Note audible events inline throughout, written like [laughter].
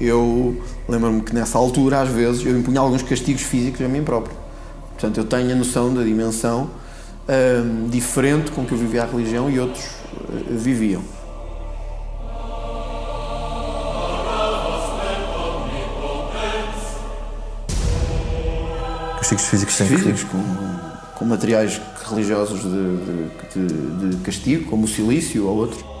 Eu lembro-me que nessa altura, às vezes, eu impunha alguns castigos físicos a mim próprio. Portanto, eu tenho a noção da dimensão um, diferente com que eu vivia a religião e outros uh, viviam. Castigos físicos sem Físicos, com, com materiais religiosos de, de, de, de castigo, como o silício ou outros.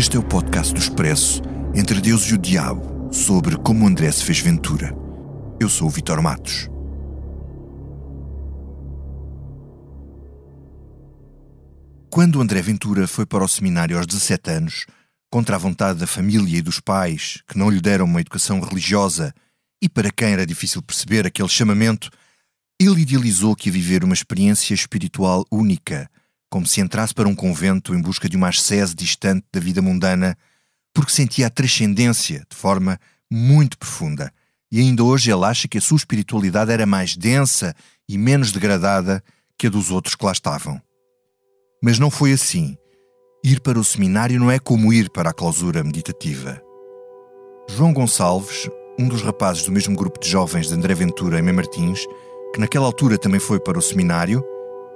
Este é o podcast do Expresso Entre Deus e o Diabo sobre como André se fez Ventura. Eu sou o Vitor Matos. Quando André Ventura foi para o seminário aos 17 anos, contra a vontade da família e dos pais, que não lhe deram uma educação religiosa e para quem era difícil perceber aquele chamamento, ele idealizou que ia viver uma experiência espiritual única como se entrasse para um convento em busca de uma ascese distante da vida mundana, porque sentia a transcendência de forma muito profunda. E ainda hoje ele acha que a sua espiritualidade era mais densa e menos degradada que a dos outros que lá estavam. Mas não foi assim. Ir para o seminário não é como ir para a clausura meditativa. João Gonçalves, um dos rapazes do mesmo grupo de jovens de André Ventura em Mem Martins, que naquela altura também foi para o seminário,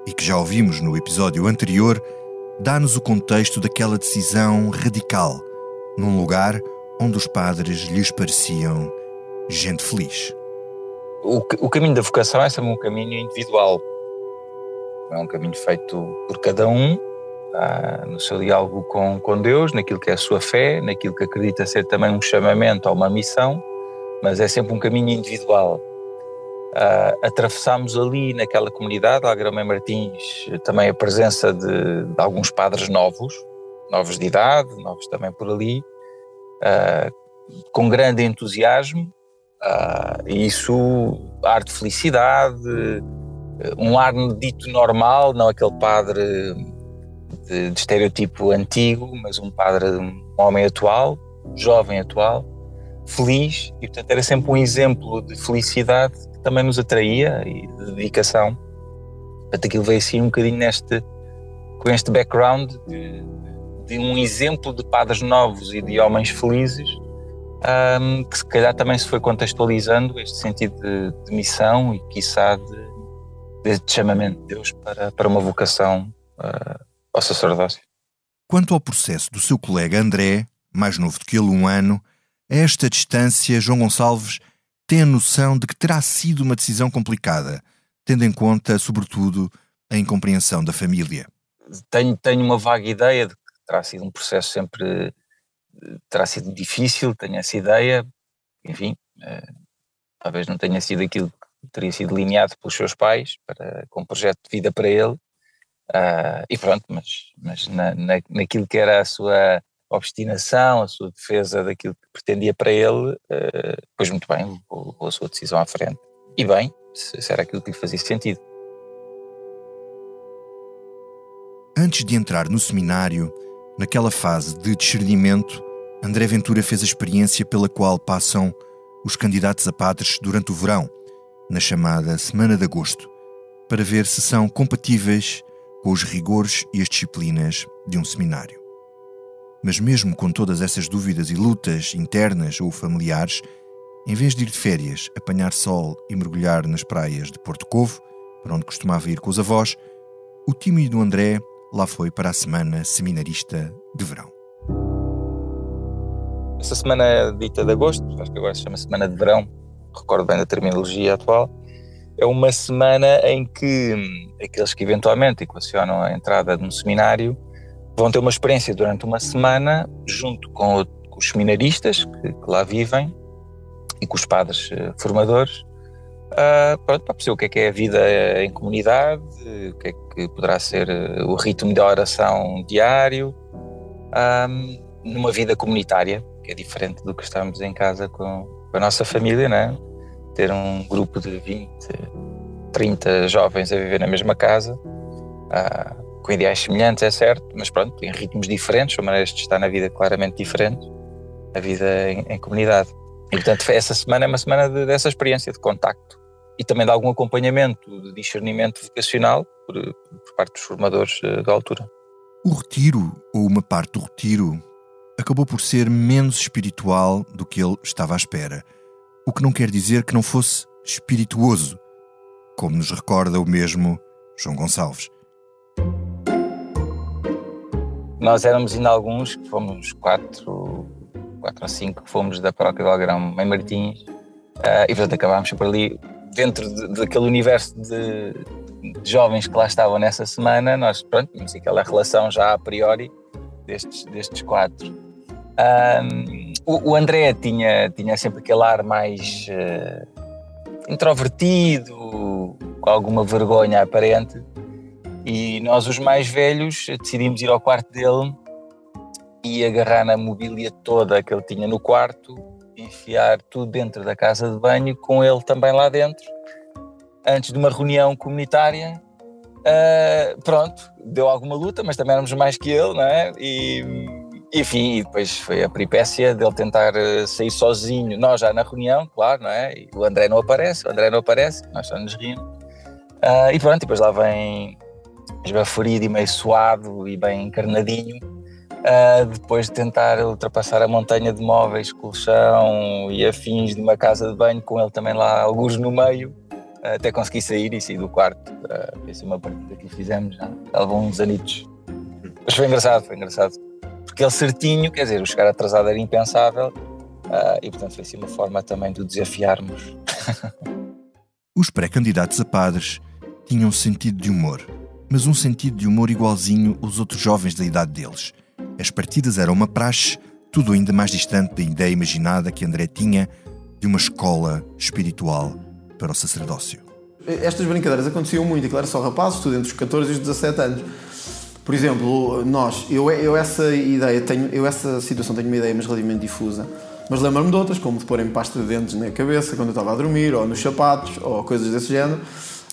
e que já ouvimos no episódio anterior, dá-nos o contexto daquela decisão radical, num lugar onde os padres lhes pareciam gente feliz. O, o caminho da vocação é sempre um caminho individual. É um caminho feito por cada um, ah, no seu diálogo com, com Deus, naquilo que é a sua fé, naquilo que acredita ser também um chamamento ou uma missão, mas é sempre um caminho individual. Uh, atravessámos ali naquela comunidade, Algrama Martins, também a presença de, de, alguns padres novos, novos de idade, novos também por ali, uh, com grande entusiasmo, uh, isso, ar de felicidade, um ar dito normal, não aquele padre de, de estereotipo antigo, mas um padre, um homem atual, jovem atual, feliz, e portanto era sempre um exemplo de felicidade também nos atraía e de dedicação. Portanto, aquilo veio assim um bocadinho neste, com este background de, de um exemplo de padres novos e de homens felizes, um, que se calhar também se foi contextualizando este sentido de, de missão e, quiçá, de, de, chamamento de Deus para, para uma vocação uh, ao sacerdócio. Quanto ao processo do seu colega André, mais novo do que ele um ano, a esta distância, João Gonçalves tem a noção de que terá sido uma decisão complicada, tendo em conta, sobretudo, a incompreensão da família. Tenho, tenho uma vaga ideia de que terá sido um processo sempre. terá sido difícil, tenho essa ideia, enfim, eh, talvez não tenha sido aquilo que teria sido delineado pelos seus pais, para, com um projeto de vida para ele, uh, e pronto, mas, mas na, na, naquilo que era a sua obstinação, a sua defesa daquilo que pretendia para ele, uh, pois muito bem, levou a sua decisão à frente. E bem, se era aquilo que lhe fazia sentido. Antes de entrar no seminário, naquela fase de discernimento, André Ventura fez a experiência pela qual passam os candidatos a padres durante o verão, na chamada Semana de Agosto, para ver se são compatíveis com os rigores e as disciplinas de um seminário. Mas mesmo com todas essas dúvidas e lutas internas ou familiares, em vez de ir de férias, apanhar sol e mergulhar nas praias de Porto Covo, para onde costumava ir com os avós, o tímido André lá foi para a semana seminarista de verão. Essa semana dita de agosto, acho que agora se chama Semana de Verão, recordo bem da terminologia atual, é uma semana em que hum, aqueles que eventualmente equacionam a entrada num seminário vão ter uma experiência durante uma semana junto com, com os seminaristas que, que, lá vivem e com os padres uh, formadores uh, para perceber o que é que é a vida em comunidade, o que é que poderá ser uh, o ritmo de oração diário, um, numa vida comunitária, que é diferente do que estamos em casa com, com a nossa família, né? ter um grupo de 20, 30 jovens a viver na mesma casa. Uh, com ideais semelhantes, é certo, mas pronto, em ritmos diferentes, são maneiras de estar na vida claramente diferentes, a vida em, em comunidade. E portanto, essa semana é uma semana de, dessa experiência de contacto e também de algum acompanhamento, de discernimento vocacional por, por parte dos formadores uh, da altura. O retiro, ou uma parte do retiro, acabou por ser menos espiritual do que ele estava à espera. O que não quer dizer que não fosse espirituoso, como nos recorda o mesmo João Gonçalves. Nós éramos ainda alguns, fomos quatro, quatro ou cinco, que fomos da paróquia do Algrão em Martins, uh, e portanto acabámos por ali, dentro de, daquele universo de, de, jovens que lá estavam nessa semana, nós, pronto, tínhamos aquela relação já a priori destes, destes quatro. Um, o, o, André tinha, tinha sempre aquele ar mais uh, introvertido, com alguma vergonha aparente, e nós, os mais velhos, decidimos ir ao quarto dele e agarrar na mobília toda que ele tinha no quarto, enfiar tudo dentro da casa de banho, com ele também lá dentro, antes de uma reunião comunitária. Uh, pronto, deu alguma luta, mas também éramos mais que ele, não é? E, enfim, e depois foi a peripécia dele tentar ah, sair sozinho, nós já na reunião, claro, não é? E o André não aparece, o André não aparece, nós só nos rimos. Uh, e pronto, depois lá vem esbaforido e meio suado e bem encarnadinho, uh, depois de tentar ultrapassar a montanha de móveis, colchão e afins de uma casa de banho, com ele também lá alguns no meio, uh, até consegui sair e sair do quarto. Uh, essa é uma partida que fizemos, já, já levou uns anitos. Mas foi engraçado, foi engraçado. Porque ele certinho, quer dizer, o chegar atrasado era impensável uh, e portanto foi assim uma forma também de o desafiarmos. [laughs] Os pré-candidatos a padres tinham sentido de humor mas um sentido de humor igualzinho aos outros jovens da idade deles. As partidas eram uma praxe, tudo ainda mais distante da ideia imaginada que André tinha de uma escola espiritual para o sacerdócio. Estas brincadeiras aconteciam muito, e claro, só rapazes, tudo entre os 14 e os 17 anos. Por exemplo, nós, eu, eu essa ideia, tenho, eu essa situação tenho uma ideia, mas relativamente difusa. Mas lembro-me de outras, como de porem pasta de dentes na cabeça quando eu estava a dormir, ou nos sapatos, ou coisas desse género,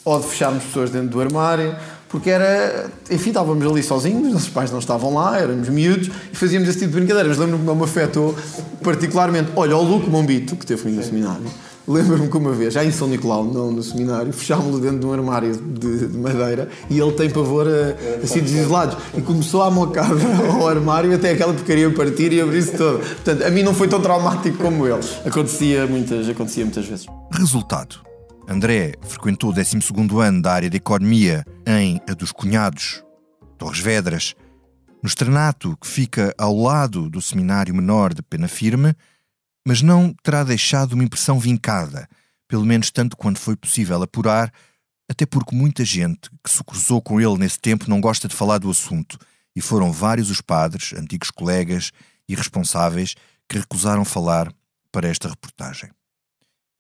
ou de fecharmos pessoas dentro do armário, porque era, enfim, estávamos ali sozinhos, nossos pais não estavam lá, éramos miúdos e fazíamos esse tipo de brincadeiras. Lembro-me que não me afetou particularmente. Olha, o Luco Mombito, que teve comigo no seminário, lembro-me que uma vez, já em São Nicolau, não no seminário, fechámos-lo dentro de um armário de, de, madeira e ele tem pavor a, a sítios isolados. E começou a mocar [laughs] ao armário até aquela porcaria partir e abrir-se toda. Portanto, a mim não foi tão traumático como ele. Acontecia muitas, acontecia muitas vezes. Resultado André frequentou o 12 ano da área de Economia em A dos Cunhados, Torres Vedras, no externato que fica ao lado do Seminário Menor de Pena Firme, mas não terá deixado uma impressão vincada, pelo menos tanto quanto foi possível apurar, até porque muita gente que se cruzou com ele nesse tempo não gosta de falar do assunto, e foram vários os padres, antigos colegas e responsáveis que recusaram falar para esta reportagem.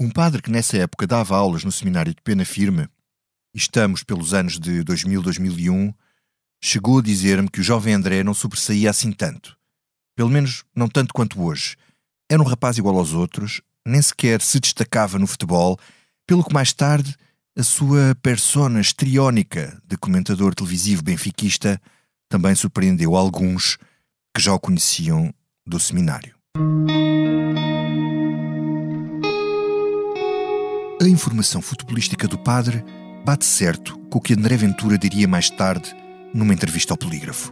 Um padre que nessa época dava aulas no seminário de Pena Firme, estamos pelos anos de 2000-2001, chegou a dizer-me que o jovem André não sobressaía assim tanto. Pelo menos não tanto quanto hoje. Era um rapaz igual aos outros, nem sequer se destacava no futebol, pelo que mais tarde a sua persona estriónica de comentador televisivo benfiquista também surpreendeu alguns que já o conheciam do seminário. A informação futebolística do padre bate certo com o que André Ventura diria mais tarde numa entrevista ao polígrafo.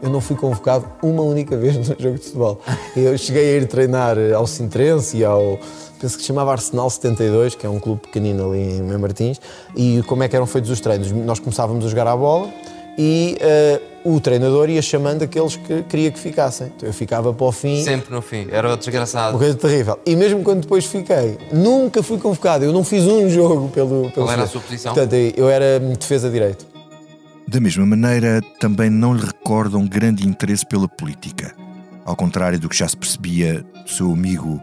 Eu não fui convocado uma única vez no jogo de futebol. Eu cheguei a ir treinar ao Sintrense e ao. Penso que se chamava Arsenal 72, que é um clube pequenino ali em Martins. E como é que eram feitos os treinos? Nós começávamos a jogar à bola e uh, o treinador ia chamando aqueles que queria que ficassem. Então eu ficava para o fim. Sempre no fim, era o desgraçado. Uma coisa terrível. E mesmo quando depois fiquei, nunca fui convocado, eu não fiz um jogo pelo. pelo Qual era a sua posição? Portanto, eu era defesa direito. Da mesma maneira, também não lhe recorda um grande interesse pela política. Ao contrário do que já se percebia do seu amigo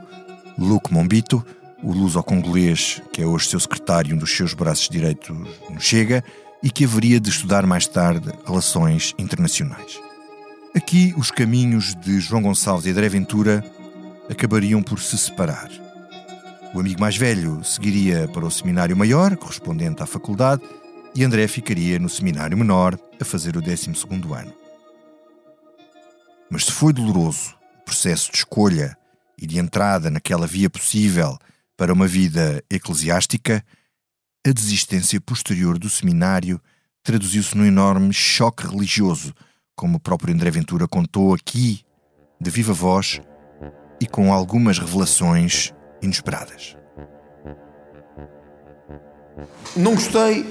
Luke Mombito, o luso-congolês, que é hoje seu secretário e um dos seus braços direitos no Chega, e que haveria de estudar mais tarde relações internacionais. Aqui os caminhos de João Gonçalves e André Ventura acabariam por se separar. O amigo mais velho seguiria para o seminário maior, correspondente à faculdade, e André ficaria no seminário menor a fazer o 12 ano. Mas se foi doloroso o processo de escolha e de entrada naquela via possível para uma vida eclesiástica, a desistência posterior do seminário traduziu-se num enorme choque religioso, como o próprio André Ventura contou aqui, de viva voz e com algumas revelações inesperadas. Não gostei,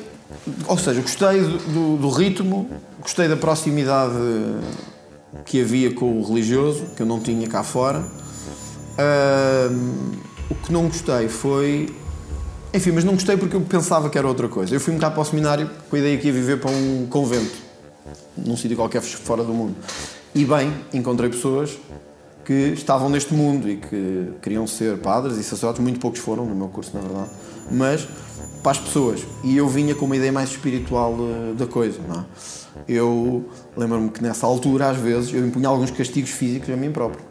ou seja, gostei do, do ritmo, gostei da proximidade que havia com o religioso, que eu não tinha cá fora. Uh, o que não gostei foi. Enfim, mas não gostei porque eu pensava que era outra coisa. Eu fui um bocado para o seminário com a ideia que ia viver para um convento, num sítio qualquer fora do mundo. E bem, encontrei pessoas que estavam neste mundo e que queriam ser padres e sacerdotes, muito poucos foram no meu curso, na verdade, mas para as pessoas. E eu vinha com uma ideia mais espiritual uh, da coisa, não é? Eu lembro-me que nessa altura, às vezes, eu impunha alguns castigos físicos a mim próprio.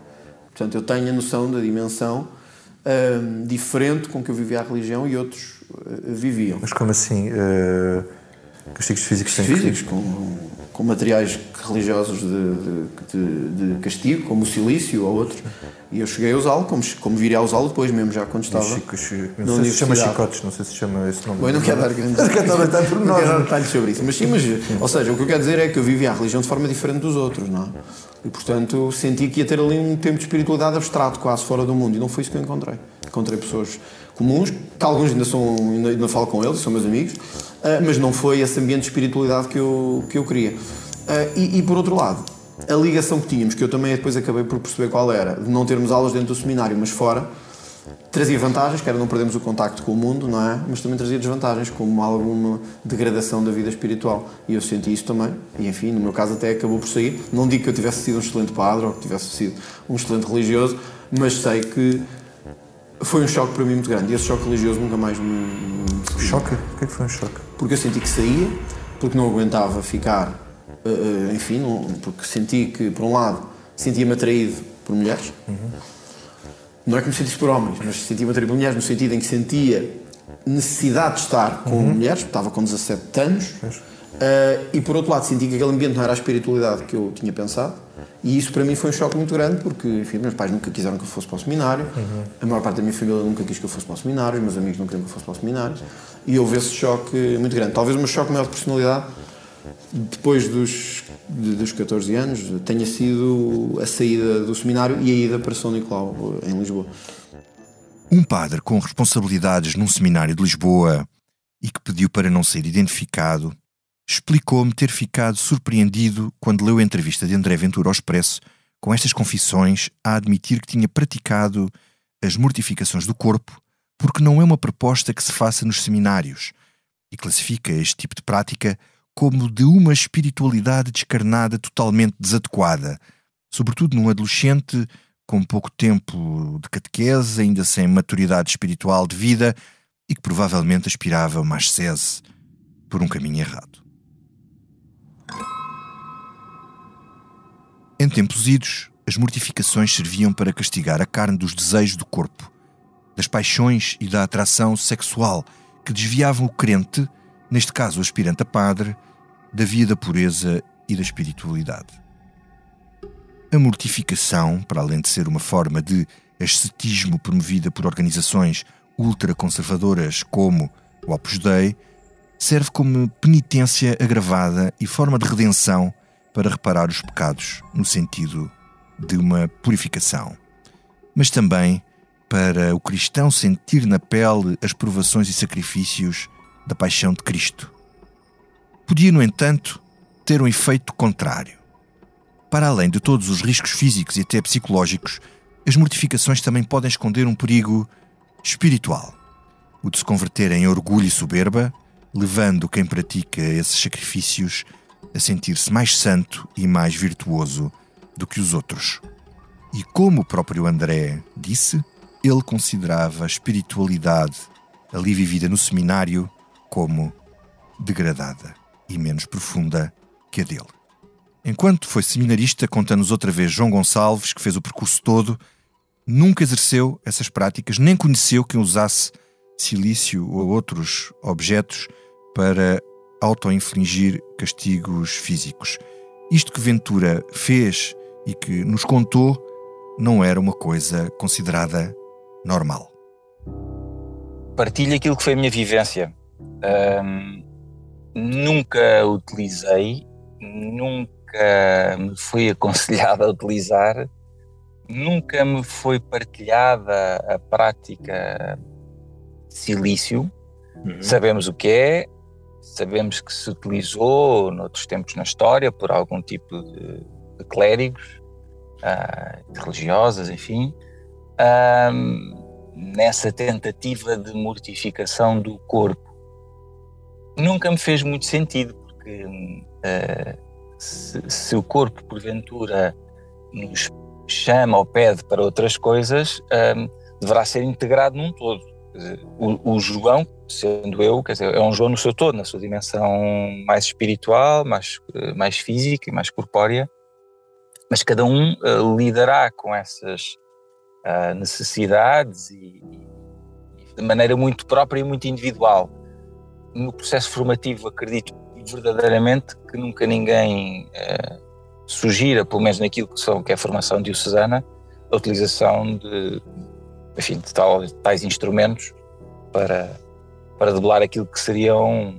Portanto, eu tenho a noção da dimensão uh, diferente com que eu vivia a religião e outros uh, viviam. Mas como assim? Uh, castigos físicos? Físicos, com, com materiais religiosos de, de, de, castigo, como o silício ou outros. E eu cheguei a usá-lo, como, como viria a usá-lo depois mesmo, já quando estava. Chico, chico, não sei se chama chicotes, não sei se chama esse nome. Bom, não quero dar grandes [laughs] não [laughs] detalhes sobre isso. Mas sim, mas, ou seja, o que eu quero dizer é que eu vivia a religião de forma diferente dos outros, não é? E portanto senti que ia ter ali um tempo de espiritualidade abstrato, quase fora do mundo. E não foi isso que eu encontrei. Encontrei pessoas comuns, que alguns ainda, são, ainda, ainda falo com eles, são meus amigos, uh, mas não foi esse ambiente de espiritualidade que eu, que eu queria. Uh, e, e, por outro lado, a ligação que tínhamos, que eu também depois acabei por perceber qual era, de não termos aulas dentro do seminário, mas fora, trazia vantagens, que era não perdermos o contacto com o mundo, não é? Mas também trazia desvantagens, como alguma degradação da vida espiritual. E eu senti isso também. E enfim, no meu caso até acabou por sair. Não digo que eu tivesse sido um excelente padre ou que tivesse sido um excelente religioso, mas sei que foi um choque para mim muito grande. E esse choque religioso nunca mais me. me... Choque? Porquê que foi um choque? Porque eu senti que saía, porque não aguentava ficar. Uh, enfim, não, porque senti que, por um lado, sentia-me atraído por mulheres. Uhum. Não é que me sentisse por homens, mas sentia-me atraído por mulheres no sentido em que sentia necessidade de estar com uhum. mulheres, estava com 17 anos. Uh, e por outro lado, senti que aquele ambiente não era a espiritualidade que eu tinha pensado e isso para mim foi um choque muito grande, porque enfim, meus pais nunca quiseram que eu fosse para o seminário, uhum. a maior parte da minha família nunca quis que eu fosse para o seminário, os meus amigos não queriam que eu fosse para o seminário, e houve esse choque muito grande. Talvez o meu choque maior de personalidade, depois dos, de, dos 14 anos, tenha sido a saída do seminário e a ida para São Nicolau, em Lisboa. Um padre com responsabilidades num seminário de Lisboa e que pediu para não ser identificado explicou-me ter ficado surpreendido quando leu a entrevista de André Ventura ao Expresso com estas confissões a admitir que tinha praticado as mortificações do corpo porque não é uma proposta que se faça nos seminários e classifica este tipo de prática como de uma espiritualidade descarnada totalmente desadequada, sobretudo num adolescente com pouco tempo de catequese, ainda sem maturidade espiritual de vida e que provavelmente aspirava a uma ascese por um caminho errado. Em tempos idos, as mortificações serviam para castigar a carne dos desejos do corpo, das paixões e da atração sexual que desviavam o crente, neste caso o aspirante a padre, da via da pureza e da espiritualidade. A mortificação, para além de ser uma forma de ascetismo promovida por organizações ultraconservadoras como o Opus Dei, serve como penitência agravada e forma de redenção para reparar os pecados, no sentido de uma purificação, mas também para o cristão sentir na pele as provações e sacrifícios da paixão de Cristo. Podia, no entanto, ter um efeito contrário. Para além de todos os riscos físicos e até psicológicos, as mortificações também podem esconder um perigo espiritual, o de se converter em orgulho e soberba, levando quem pratica esses sacrifícios a sentir-se mais santo e mais virtuoso do que os outros. E como o próprio André disse, ele considerava a espiritualidade ali vivida no seminário como degradada e menos profunda que a dele. Enquanto foi seminarista, conta-nos outra vez João Gonçalves, que fez o percurso todo, nunca exerceu essas práticas, nem conheceu quem usasse silício ou outros objetos para auto-infligir castigos físicos. Isto que Ventura fez e que nos contou não era uma coisa considerada normal. Partilho aquilo que foi a minha vivência. Um, nunca utilizei, nunca me foi aconselhado a utilizar, nunca me foi partilhada a prática de silício. Uhum. Sabemos o que é, sabemos que se utilizou noutros tempos na história por algum tipo de, de clérigos, uh, de religiosas, enfim, uh, nessa tentativa de mortificação do corpo. Nunca me fez muito sentido, porque uh, se, se, o corpo, porventura, nos chama ou pede para outras coisas, deverá ser integrado num todo. O, o, João, sendo eu, quer dizer, é um João no seu todo, na sua dimensão mais espiritual, mais, mais física e mais corpórea, mas cada um uh, lidará com essas uh, necessidades e, e, de maneira muito própria e muito individual. No processo formativo, acredito verdadeiramente que nunca ninguém uh, sugira, pelo menos naquilo que, são, que é a formação diocesana, a utilização de, enfim, de tal, tais instrumentos para, para debelar aquilo que seriam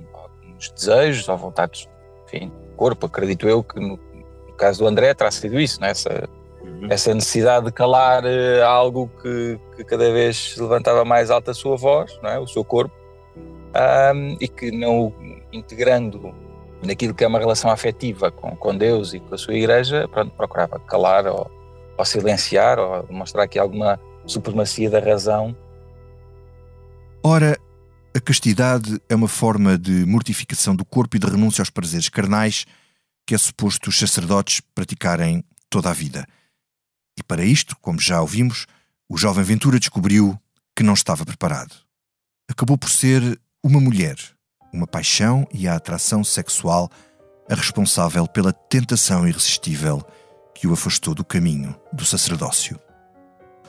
os desejos ou vontades, enfim, corpo. Acredito eu que no, no caso do André terá sido isso, né? essa, uhum. essa necessidade de calar uh, algo que, que, cada vez levantava mais alta a sua voz, não é? o seu corpo, um, e que não integrando naquilo que é uma relação afetiva com, com Deus e com a sua igreja, pronto, procurava calar ou, ou silenciar ou demonstrar aqui alguma supremacia da razão. Ora, a castidade é uma forma de mortificação do corpo e de renúncia aos prazeres carnais que é suposto os sacerdotes praticarem toda a vida. E para isto, como já ouvimos, o jovem Ventura descobriu que não estava preparado. Acabou por ser uma mulher, uma paixão e a atração sexual a responsável pela tentação irresistível que o afastou do caminho do sacerdócio.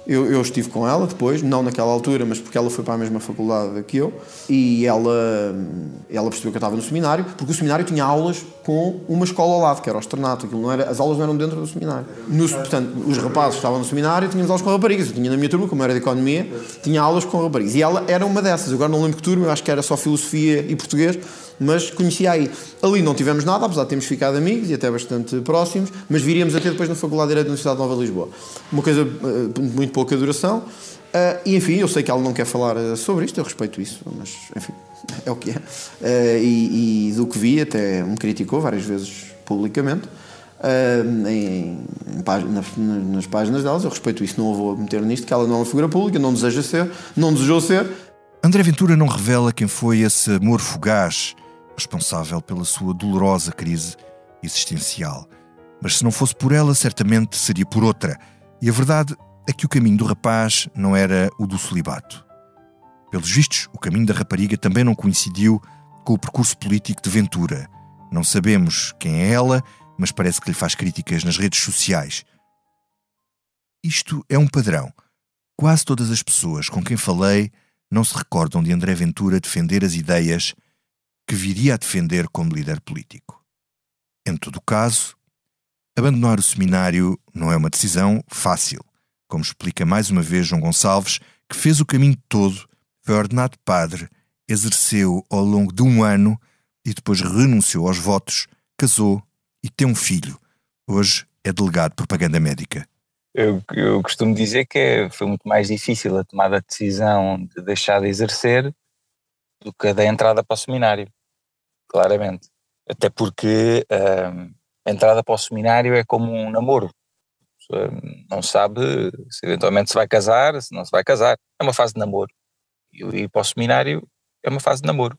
Eu, eu, estive com ela depois, não naquela altura, mas porque ela foi para a mesma faculdade que eu, e ela, ela percebeu que eu estava no seminário, porque o seminário tinha aulas com uma escola ao lado, que era o externato, aquilo não era, as aulas não eram dentro do seminário. No, portanto, os rapazes estavam no seminário tínhamos aulas com raparigas. Eu tinha na minha turma, como era de economia, tinha aulas com raparigas. E ela era uma dessas. Agora não lembro que turma, eu acho que era só filosofia e português, mas conhecia aí. Ali não tivemos nada, apesar de termos ficado amigos e até bastante próximos, mas viríamos até depois na Faculdade de Direito da Universidade Nova de Lisboa. Uma coisa uh, muito pouca duração. Uh, e enfim, eu sei que ela não quer falar eh, sobre isto, eu respeito isso, mas enfim, [laughs] é o que é. E, e, do que vi, até me criticou várias vezes publicamente. Uh, em, em páginas, nas páginas delas, eu respeito isso, não vou meter nisto, que ela não é uma figura pública, não deseja ser, não desejou ser. André Ventura não revela quem foi esse amor fugaz responsável pela sua dolorosa crise existencial. Mas se não fosse por ela, certamente seria por outra. E a verdade é que o caminho do rapaz não era o do celibato. Pelos vistos, o caminho da rapariga também não coincidiu com o percurso político de Ventura. Não sabemos quem é ela, mas parece que lhe faz críticas nas redes sociais. Isto é um padrão. Quase todas as pessoas com quem falei não se recordam de André Ventura defender as ideias que viria a defender como líder político. Em todo caso, abandonar o seminário não é uma decisão fácil, como explica mais uma vez João Gonçalves, que fez o caminho todo, foi ordenado padre, exerceu ao longo de um ano e depois renunciou aos votos, casou e tem um filho. Hoje é delegado de propaganda médica. Eu, eu costumo dizer que é, foi muito mais difícil a tomada de decisão de deixar de exercer do que a da entrada para o seminário, claramente. Até porque um, a entrada para o seminário é como um namoro. Não sabe se eventualmente se vai casar, se não se vai casar. É uma fase de namoro. E ir para o seminário é uma fase de namoro.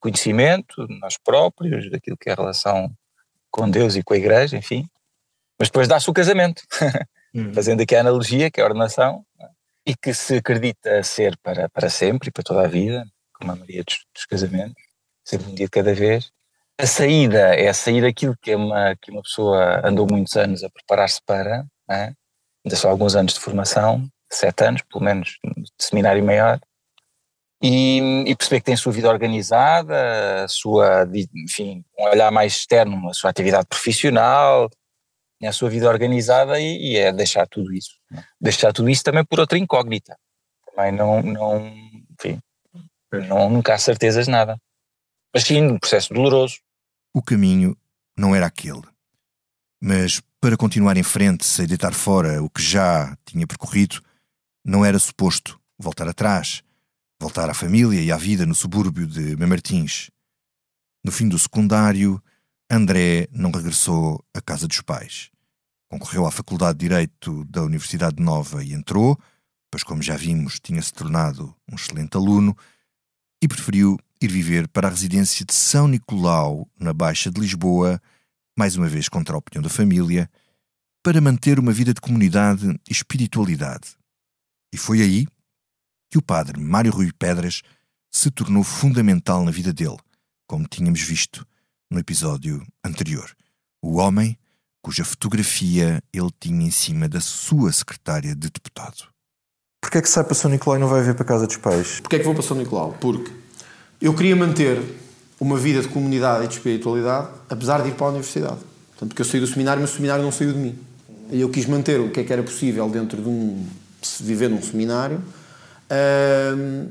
Conhecimento, nós próprios, daquilo que é a relação com Deus e com a igreja, enfim. Mas depois dá-se o casamento, uhum. [laughs] fazendo aqui a analogia, que é a ordenação, é? e que se acredita ser para, para sempre e para toda a vida, como a maioria dos, dos casamentos, sempre um dia de cada vez. A saída é a sair daquilo que, é uma, que uma pessoa andou muitos anos a preparar-se para, é? ainda só alguns anos de formação, sete anos, pelo menos, de seminário maior, e, e, perceber que tem a sua vida organizada, a sua, enfim, um olhar mais externo, a sua atividade profissional, a sua vida organizada e, e é deixar tudo isso. Né? Deixar tudo isso também por outra incógnita. Também não, não enfim, não, nunca há certezas de nada. Mas sim, um processo doloroso. O caminho não era aquele. Mas para continuar em frente, sem deitar fora o que já tinha percorrido, não era suposto voltar atrás, voltar à família e à vida no subúrbio de Mamartins. No fim do secundário, André não regressou à casa dos pais. Concorreu à Faculdade de Direito da Universidade Nova e entrou, pois, como já vimos, tinha-se tornado um excelente aluno, e preferiu ir viver para a residência de São Nicolau, na Baixa de Lisboa, mais uma vez contra a opinião da família, para manter uma vida de comunidade e espiritualidade. E foi aí que o padre Mário Rui Pedras se tornou fundamental na vida dele, como tínhamos visto no episódio anterior. O homem cuja fotografia ele tinha em cima da sua secretária de deputado. Porquê é que sai para São Nicolau e não vai ver para a casa dos pais? Porquê é que vou para São Nicolau? Porque eu queria manter uma vida de comunidade e de espiritualidade, apesar de ir para a universidade. Portanto, porque eu saí do seminário, mas o seminário não saiu de mim. E eu quis manter o que é que era possível dentro de um. viver num seminário, uh,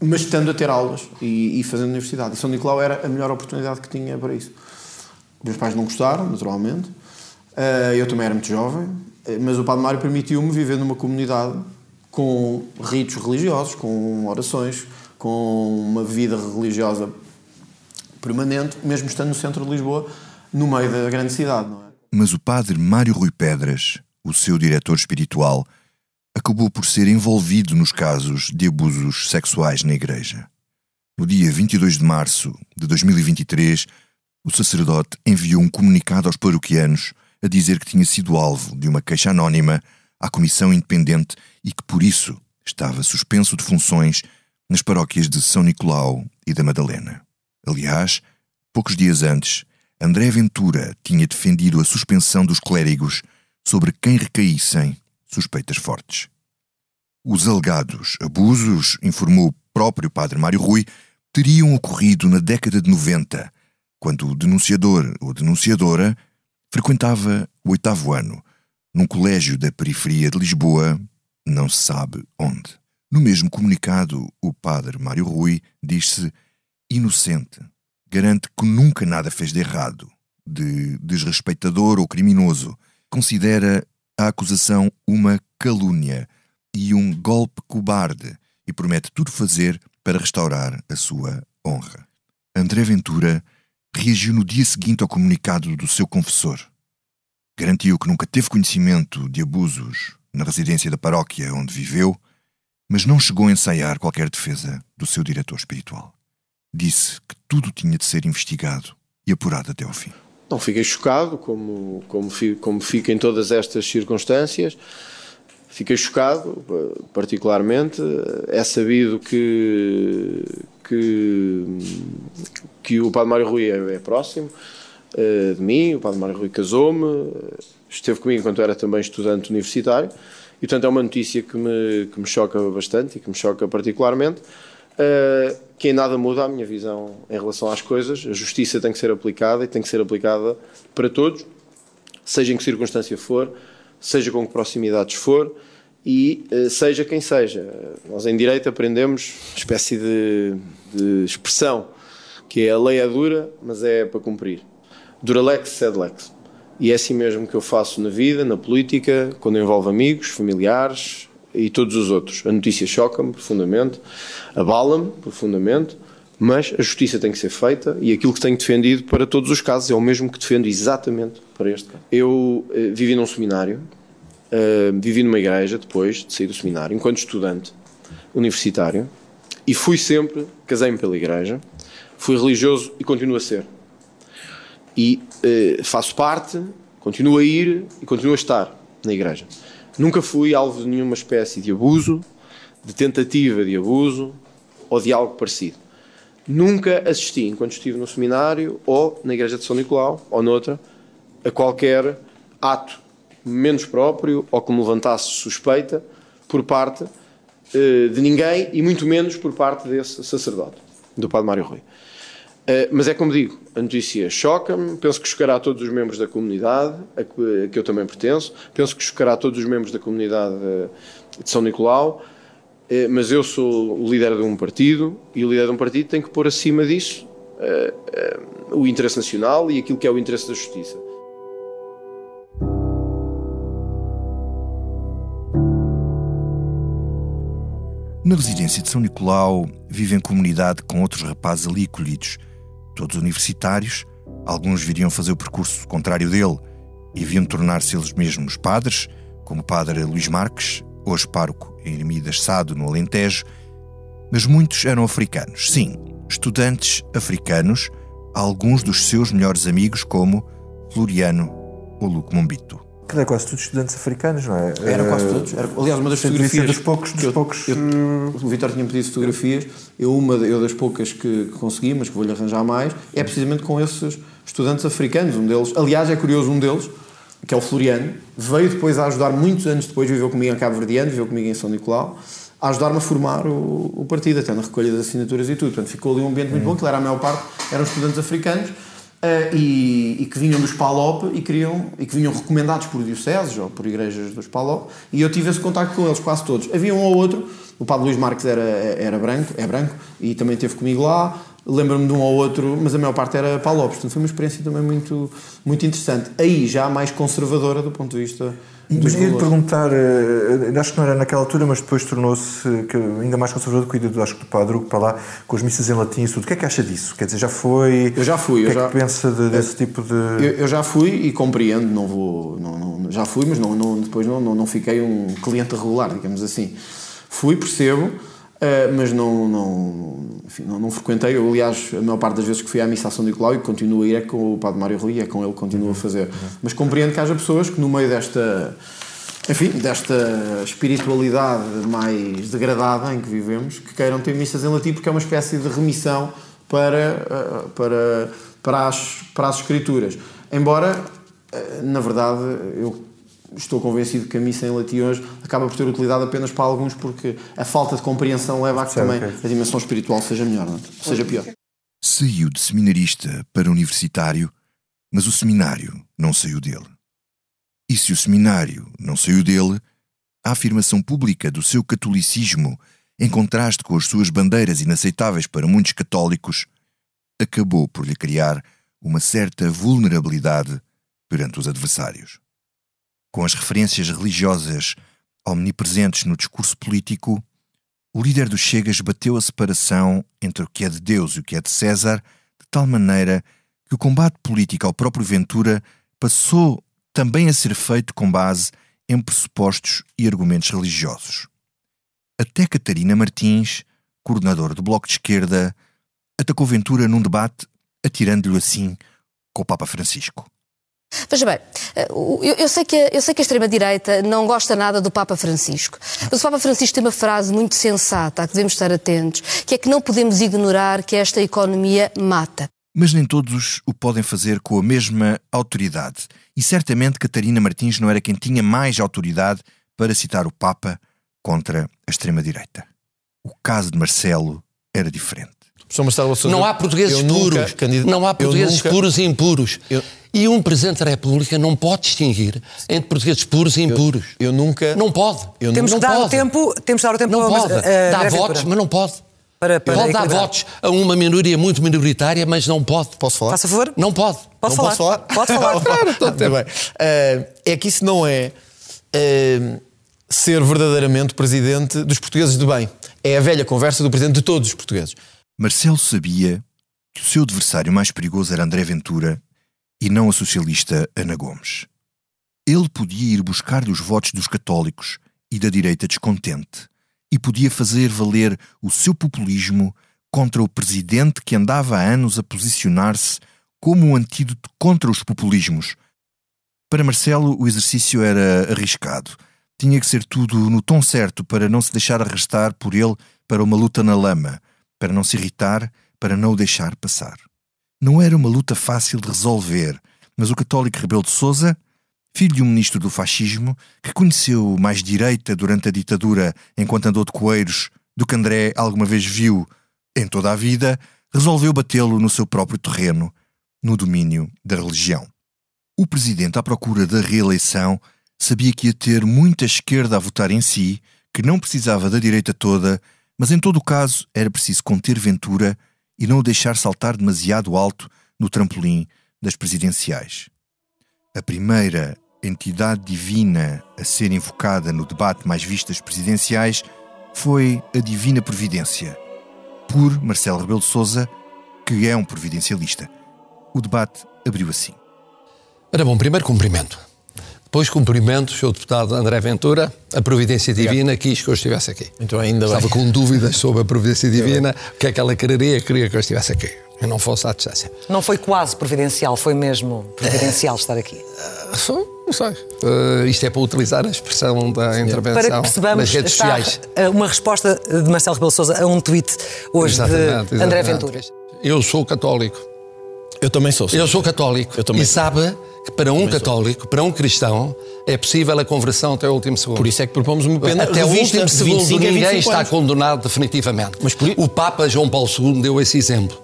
mas estando a ter aulas e, e fazendo universidade. E São Nicolau era a melhor oportunidade que tinha para isso. Meus pais não gostaram, naturalmente. Uh, eu também era muito jovem, mas o Padre Mário permitiu-me viver numa comunidade com ritos religiosos, com orações, com uma vida religiosa permanente, mesmo estando no centro de Lisboa, no meio da grande cidade. É? Mas o padre Mário Rui Pedras, o seu diretor espiritual, acabou por ser envolvido nos casos de abusos sexuais na igreja. No dia 22 de março de 2023, o sacerdote enviou um comunicado aos paroquianos a dizer que tinha sido alvo de uma queixa anónima à Comissão Independente e que, por isso, estava suspenso de funções nas paróquias de São Nicolau e da Madalena. Aliás, poucos dias antes, André Ventura tinha defendido a suspensão dos clérigos sobre quem recaíssem suspeitas fortes. Os alegados abusos, informou o próprio padre Mário Rui, teriam ocorrido na década de 90, quando o denunciador ou denunciadora frequentava o oitavo ano, num colégio da periferia de Lisboa, não se sabe onde. No mesmo comunicado, o padre Mário Rui diz-se inocente. Garante que nunca nada fez de errado, de desrespeitador ou criminoso. Considera a acusação uma calúnia e um golpe cobarde e promete tudo fazer para restaurar a sua honra. André Ventura reagiu no dia seguinte ao comunicado do seu confessor. Garantiu que nunca teve conhecimento de abusos na residência da paróquia onde viveu mas não chegou a ensaiar qualquer defesa do seu diretor espiritual. Disse que tudo tinha de ser investigado e apurado até ao fim. Não fiquei chocado, como, como, como fico em todas estas circunstâncias. Fiquei chocado, particularmente. É sabido que, que, que o Padre Mário Rui é, é próximo uh, de mim. O Padre Mário Rui casou-me, esteve comigo enquanto era também estudante universitário. E, portanto, é uma notícia que me, que me choca bastante e que me choca particularmente, uh, que em nada muda a minha visão em relação às coisas. A justiça tem que ser aplicada e tem que ser aplicada para todos, seja em que circunstância for, seja com que proximidades for e uh, seja quem seja. Nós, em direito, aprendemos uma espécie de, de expressão que é a lei é dura, mas é para cumprir. Dura lex, sed lex. E é assim mesmo que eu faço na vida, na política, quando envolve amigos, familiares e todos os outros. A notícia choca-me profundamente, abala-me profundamente, mas a justiça tem que ser feita e aquilo que tenho defendido para todos os casos é o mesmo que defendo exatamente para este caso. Eu eh, vivi num seminário, eh, vivi numa igreja depois de sair do seminário, enquanto estudante universitário, e fui sempre, casei-me pela igreja, fui religioso e continuo a ser e uh, faço parte, continuo a ir e continuo a estar na igreja. Nunca fui alvo de nenhuma espécie de abuso, de tentativa de abuso ou de algo parecido. Nunca assisti, enquanto estive no seminário ou na igreja de São Nicolau ou noutra, a qualquer ato menos próprio ou que me levantasse suspeita por parte eh, de ninguém e muito menos por parte desse sacerdote, do Padre Mário Rui. Eh, mas é como digo, a notícia choca-me, penso que chocará a todos os membros da comunidade, a que, a que eu também pertenço, penso que chocará a todos os membros da comunidade eh, de São Nicolau, mas eu sou o líder de um partido e o líder de um partido tem que pôr acima disso o interesse nacional e aquilo que é o interesse da justiça. Na residência de São Nicolau vive em comunidade com outros rapazes ali acolhidos, todos universitários. Alguns viriam fazer o percurso contrário dele e viam tornar-se eles mesmos padres, como o padre Luís Marques, hoje pároco em Ermidas Sado, no Alentejo. Mas muitos eram africanos, sim, estudantes africanos, alguns dos seus melhores amigos, como Floriano ou Luco Mombito. Que é quase todos estudantes africanos, não é? Era quase Eh, todos. Era, aliás, uma das ser fotografias. dos poucos, dos eu- poucos. eu- eh, o Vitor tinha pedido fotografias. Eu, uma eu das poucas que, que consegui, mas que vou-lhe arranjar mais, é precisamente com esses estudantes africanos. Um deles, aliás, é curioso, um deles, que é o Floriano, veio depois a ajudar, muitos anos depois, viveu comigo em Cabo Verdeano, viveu comigo em São Nicolau, a ajudar-me a formar o, o partido, até na recolha das assinaturas e tudo. Portanto, ficou ali um ambiente muito bom, que era a maior parte, eram estudantes africanos. Eh, e, e que vinham dos PALOP e, queriam, e que vinham recomendados por dioceses ou por igrejas dos PALOP e eu tive esse contacto com eles quase todos. Havia um ou outro, o Padre Luís Marques era, era branco, é branco e também esteve comigo lá, lembro-me de um ou outro, mas a maior parte era PALOP, portanto foi uma experiência também muito, muito interessante. Aí já mais conservadora do ponto de vista dos Mas ia valores. perguntar, eh, acho que não era naquela altura, mas depois tornou-se ainda mais conservador do que o ídolo, acho que do Padre para lá, com as missas em latim e tudo. O que é que acha disso? Quer dizer, já foi. Eu já fui, O que é já- que pensa de- desse tipo de. Eu, eu já fui e compreendo, não vou, não, não- já fui, mas não, não- depois não, não, não fiquei um cliente regular, digamos assim. Fui, percebo, eh, mas não, não, enfim, não, não frequentei. Eu, aliás, a maior parte das vezes que fui à missa a São Nicolau e continuo a ir é com o Padre Mário Rui, é com ele que continuo a fazer. Mas compreendo que haja pessoas que no meio desta, enfim, desta espiritualidade mais degradada em que vivemos, que queiram ter missas em latim porque é uma espécie de remissão para, eh, para, para, as, para as escrituras. Embora, eh, na verdade, eu estou convencido que a missa em latim hoje acaba por ter utilidade apenas para alguns porque a falta de compreensão leva a que também a dimensão espiritual seja melhor, não é? seja pior. Saiu de seminarista para universitário, mas o seminário não saiu dele. E se o seminário não saiu dele, a afirmação pública do seu catolicismo, em contraste com as suas bandeiras inaceitáveis para muitos católicos, acabou por lhe criar uma certa vulnerabilidade perante os adversários. Com as referências religiosas omnipresentes no discurso político, o líder do Chega esbateu a separação entre o que é de Deus e o que é de César, de tal maneira que o combate político ao próprio Ventura passou também a ser feito com base em pressupostos e argumentos religiosos. Até Catarina Martins, coordenadora do Bloco de Esquerda, atacou Ventura num debate, atirando-lhe assim com o Papa Francisco. Veja bem, eu, eu sei que, a- eu sei que a extrema-direita não gosta nada do Papa Francisco, mas o Papa Francisco tem uma frase muito sensata a que devemos estar atentos, que é que não podemos ignorar que esta economia mata. Mas nem todos o podem fazer com a mesma autoridade. E certamente Catarina Martins não era quem tinha mais autoridade para citar o Papa contra a extrema-direita. O caso de Marcelo era diferente. Professor Marcelo Sousa, Não há portugueses eu nunca puros. candid- Não há eu portugueses nunca- puros e impuros. Eu- E um Presidente da República não pode distinguir entre portugueses puros e impuros. Eu nunca. Não pode. Eu Temos não que dar o tempo, temos que dar o tempo Não ao- pode. a- a Dá votos, mas não pode. Para- para pode dar votos a uma minoria muito minoritária, mas não pode. Posso falar? Faça favor. Não pode. Pode não falar. posso falar? Pode falar. [laughs] Claro, está tudo bem. Ah, é que isso não é ah, ser verdadeiramente presidente dos portugueses de bem. É a velha conversa do presidente de todos os portugueses. Marcelo sabia que o seu adversário mais perigoso era André Ventura e não a socialista Ana Gomes. Ele podia ir buscar os votos dos católicos e da direita descontente e podia fazer valer o seu populismo contra o presidente que andava há anos a posicionar-se como um antídoto contra os populismos. Para Marcelo, o exercício era arriscado. Tinha que ser tudo no tom certo para não se deixar arrastar por ele para uma luta na lama, para não se irritar, para não o deixar passar. Não era uma luta fácil de resolver, mas o católico Rebelo de Sousa filho de um ministro do fascismo que conheceu mais direita durante a ditadura enquanto andou de coeiros do que André alguma vez viu em toda a vida, resolveu batê-lo no seu próprio terreno, no domínio da religião. O presidente, à procura da reeleição, sabia que ia ter muita esquerda a votar em si, que não precisava da direita toda, mas em todo o caso era preciso conter Ventura e não o deixar saltar demasiado alto no trampolim das presidenciais. A primeira entidade divina a ser invocada no debate mais visto das presidenciais foi a Divina Providência, por Marcelo Rebelo de Sousa, que é um providencialista. O debate abriu assim. Ora bom, primeiro cumprimento. Depois cumprimento o seu deputado André Ventura. A Providência Divina quis que eu estivesse aqui. Então ainda Estava bem. com dúvidas sobre a Providência Divina. O que é que ela quereria? Queria que eu estivesse aqui. Eu não fosse à distância. Não foi quase providencial, foi mesmo providencial estar aqui. Só, não sei. Eh, isto é para utilizar a expressão da Para intervenção que percebamos, nas redes sociais. uma resposta de Marcelo Rebelo Sousa a um tweet hoje Exatamente, de André exatamente. Ventura. Eu sou católico. Eu também sou. Eu sou católico. Eu também e sou. sabe que para um católico, para um cristão, é possível a conversão até o último segundo. Por isso é que propomos uma pena Até o último segundo 25 a ninguém 25 está condenado definitivamente. Mas por O Papa João Paulo II deu esse exemplo.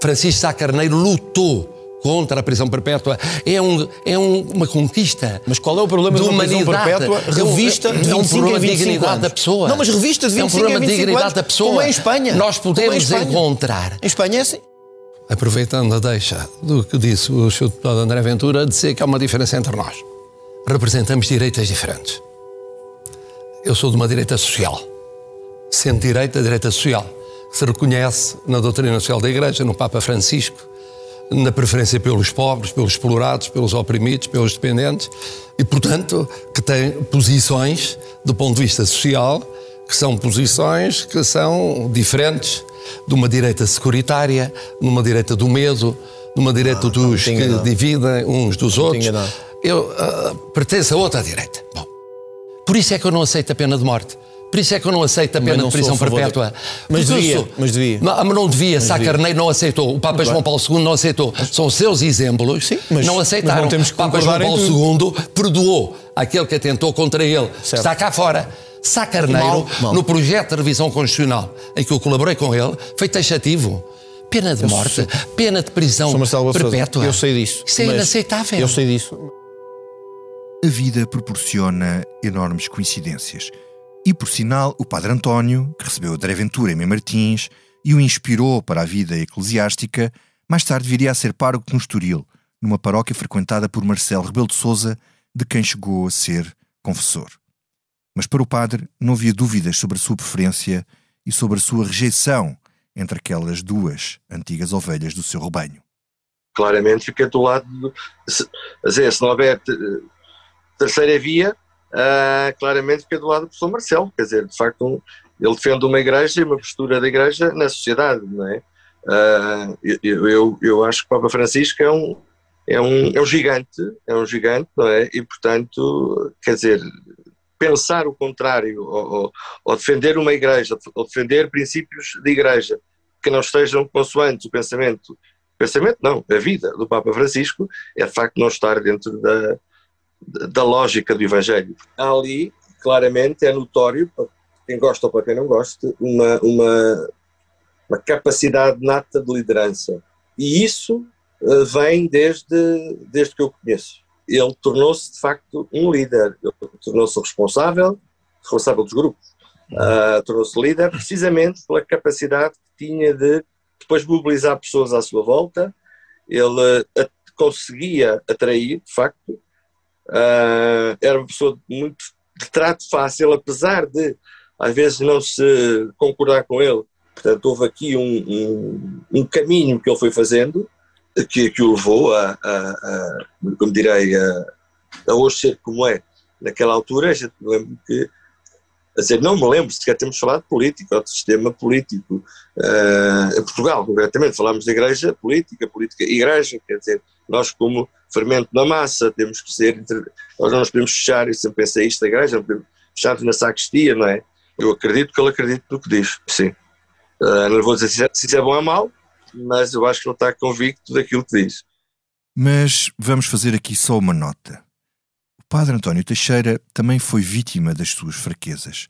Francisco Sá Carneiro lutou contra a prisão perpétua. É, um, é um- uma conquista. Mas qual é o problema de uma prisão perpétua? É Revista de é um 25 problema a de 25 dignidade anos. da pessoa. Não, mas revista de É um 25 problema de 25 dignidade anos, da pessoa. como é em Espanha. Nós é podemos Espanha. encontrar Em Espanha é assim. Aproveitando a deixa do que disse o Sr. Deputado André Ventura, dizer que há uma diferença entre nós. Representamos direitas diferentes. Eu sou de uma direita social. Sendo direita, direita social. Se reconhece na doutrina social da Igreja, no Papa Francisco, na preferência pelos pobres, pelos explorados, pelos oprimidos, pelos dependentes e, portanto, que tem posições do ponto de vista social que são posições que são diferentes de uma direita securitária, de uma direita do medo, de uma direita dos te que enganado. dividem uns dos outros. Eu ah, pertenço a outra direita. Bom, por isso é que eu não aceito a pena de morte. Por isso é que eu não aceito a pena não de prisão perpétua. da- Mas devia, sou- mas devia. Não, mas não devia. Sá devia. Carneiro não aceitou. O Papa João Paulo II não aceitou. São seus exemplos. Sim, mas- não aceitaram. mas não temos que o Papa João Paulo II perdoou aquele que atentou contra ele. Certo. Está cá fora. Sá Carneiro, Mal, mal. no projeto de revisão constitucional em que eu colaborei com ele, foi taxativo. Pena de morte, pena de prisão perpétua. Eu sei disso. Isso é inaceitável. Eu sei disso. A vida proporciona enormes coincidências. E, por sinal, o Padre António, que recebeu André Ventura em Mem Martins e o inspirou para a vida eclesiástica, mais tarde viria a ser pároco no Estoril, numa paróquia frequentada por Marcelo Rebelo de Sousa, de quem chegou a ser confessor. Mas para o padre não havia dúvidas sobre a sua preferência e sobre a sua rejeição entre aquelas duas antigas ovelhas do seu rebanho. claramente fica do lado do, se, não houver te- terceira via, ah, claramente fica do lado do professor Marcelo, quer dizer, de facto um- ele defende uma igreja e uma postura da igreja na sociedade, não é? Eu, eu, eu acho que o Papa Francisco é um, é um, é um gigante, é um gigante, não é? E portanto, quer dizer, pensar o contrário, ou, ou- ou defender uma igreja, ou defender princípios de igreja que não estejam consoantes o pensamento pensamento não, a vida do Papa Francisco é de facto não estar dentro da, da lógica do Evangelho. Há ali, claramente, é notório, para quem gosta ou para quem não gosta, uma, uma, uma capacidade nata de liderança. E isso eh, vem desde, desde que eu conheço. Ele tornou-se, de facto, um líder. Ele tornou-se responsável, responsável dos grupos. Ah, tornou-se líder precisamente pela capacidade que tinha de depois mobilizar pessoas à sua volta, ele eh, a- conseguia atrair, de facto, Ah, era uma pessoa muito de trato fácil, apesar de às vezes não se concordar com ele. Portanto, houve aqui um, um, um caminho que ele foi fazendo que, que o levou a, a, a como direi, a, a hoje ser como é. Naquela altura, a gente lembra que a dizer, não me lembro sequer temos falado de política ou de sistema político. Uh, em Portugal, concretamente, falámos de igreja, política, política, igreja, quer dizer, nós como fermento na massa temos que ser, nós não nos podemos fechar, eu sempre pensei isto da igreja, não podemos fechar na sacristia, não é? Eu acredito que ele acredita no que diz, sim. Uh, não vou dizer se, se isso é bom ou mau, mas eu acho que ele está convicto daquilo que diz. Mas vamos fazer aqui só uma nota. padre António Teixeira também foi vítima das suas fraquezas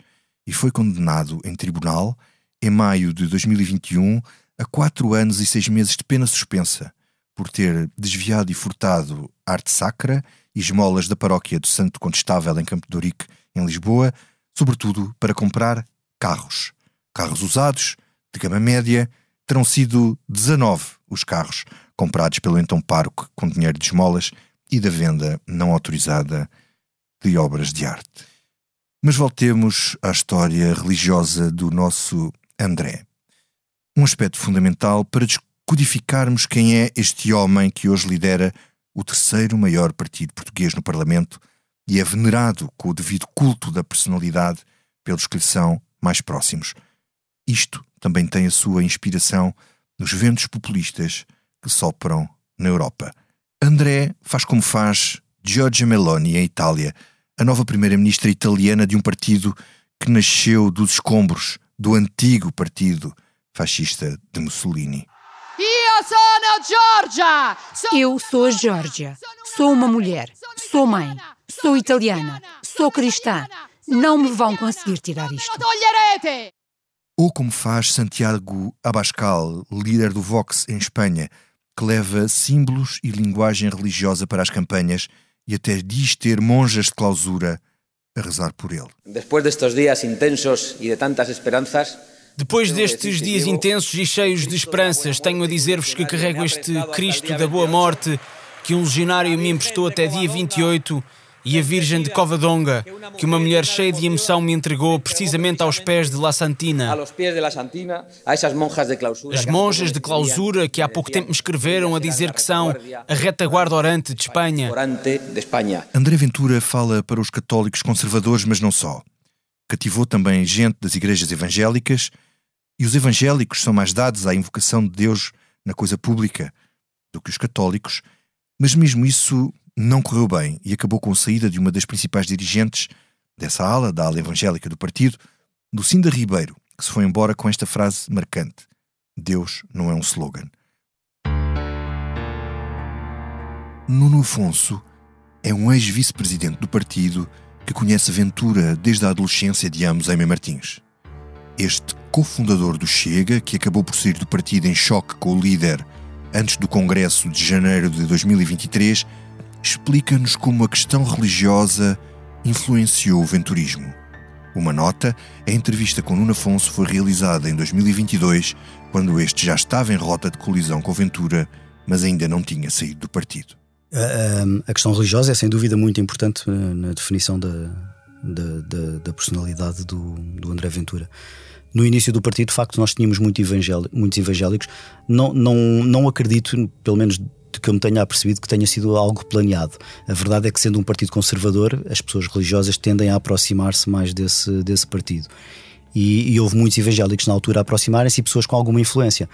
e foi condenado em tribunal em maio de 2021 a quatro anos e seis meses de pena suspensa por ter desviado e furtado arte sacra e esmolas da paróquia do Santo Condestável em Campo de Ourique, em Lisboa, sobretudo para comprar carros. Carros usados, de gama média, terão sido 19 os carros comprados pelo então pároco com dinheiro de esmolas e da venda não autorizada de obras de arte. Mas voltemos à história religiosa do nosso André. Um aspecto fundamental para descodificarmos quem é este homem que hoje lidera o terceiro maior partido português no Parlamento e é venerado com o devido culto da personalidade pelos que lhe são mais próximos. Isto também tem a sua inspiração nos ventos populistas que sopram na Europa. André faz como faz Giorgia Meloni em Itália, a nova primeira-ministra italiana de um partido que nasceu dos escombros do antigo partido fascista de Mussolini. Eu sou a Georgia. Sou uma mulher. Sou mãe. Sou italiana. Sou cristã. Não me vão conseguir tirar isto. Ou como faz Santiago Abascal, líder do Vox em Espanha, que leva símbolos e linguagem religiosa para as campanhas e até diz ter monjas de clausura a rezar por ele. Depois destes dias intensos e de tantas esperanças, depois destes dias intensos e cheios de esperanças, tenho a dizer-vos que carrego este Cristo da Boa Morte que um legionário me emprestou até dia 28 e a Virgem de Covadonga, que uma mulher cheia de emoção me entregou precisamente aos pés de La Santina. As monjas de clausura que há pouco tempo me escreveram a dizer que são a retaguarda orante de Espanha. André Ventura fala para os católicos conservadores, mas não só. Cativou também gente das igrejas evangélicas e os evangélicos são mais dados à invocação de Deus na coisa pública do que os católicos, mas mesmo isso não correu bem e acabou com a saída de uma das principais dirigentes dessa ala, da ala evangélica do partido, Lucinda Ribeiro, que se foi embora com esta frase marcante: Deus não é um slogan. Nuno Afonso é um ex-vice-presidente do partido que conhece Ventura desde a adolescência de ambos em Martins. Este cofundador do Chega, que acabou por sair do partido em choque com o líder antes do Congresso de janeiro de 2023, explica-nos como a questão religiosa influenciou o venturismo. Uma nota, a entrevista com Nuno Afonso foi realizada em 2022, quando este já estava em rota de colisão com Ventura, mas ainda não tinha saído do partido. A, questão religiosa é sem dúvida muito importante eh, na definição da, da, da, da personalidade do, do André Ventura no início do partido, de facto, nós tínhamos muito muitos evangélicos. Não, não, não acredito, pelo menos de que eu me tenha apercebido que tenha sido algo planeado. A verdade é que, sendo um partido conservador, as pessoas religiosas tendem a aproximar-se mais desse, desse partido. E, e, houve muitos evangélicos na altura a aproximarem-se e pessoas com alguma influência.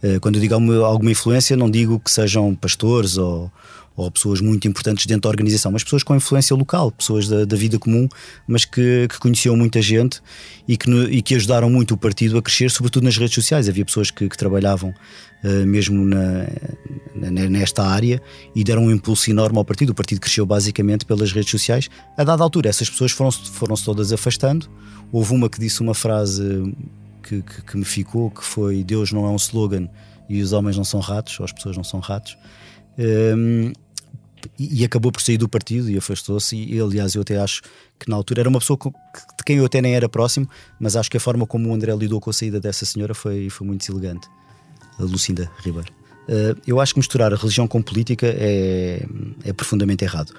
Eh, quando eu digo alguma influência, não digo que sejam pastores ou, ou pessoas muito importantes dentro da organização, mas pessoas com influência local, pessoas da, da vida comum, mas que, que, conheciam muita gente e que, e que ajudaram muito o partido a crescer, sobretudo nas redes sociais. Havia pessoas que, que trabalhavam uh, mesmo na, na, nesta área e deram um impulso enorme ao partido. O partido cresceu basicamente pelas redes sociais. A dada altura, essas pessoas foram-se foram todas afastando. Houve uma que disse uma frase que, que, que me ficou, que foi Deus não é um slogan e os homens não são ratos, ou as pessoas não são ratos. Um, e, acabou por sair do partido e afastou-se. E, aliás, eu até acho que na altura era uma pessoa de quem eu até nem era próximo, mas acho que a forma como o André lidou com a saída dessa senhora foi, foi muito elegante. A Lucinda Ribeiro. Uh, eu acho que misturar a religião com política é, é profundamente errado.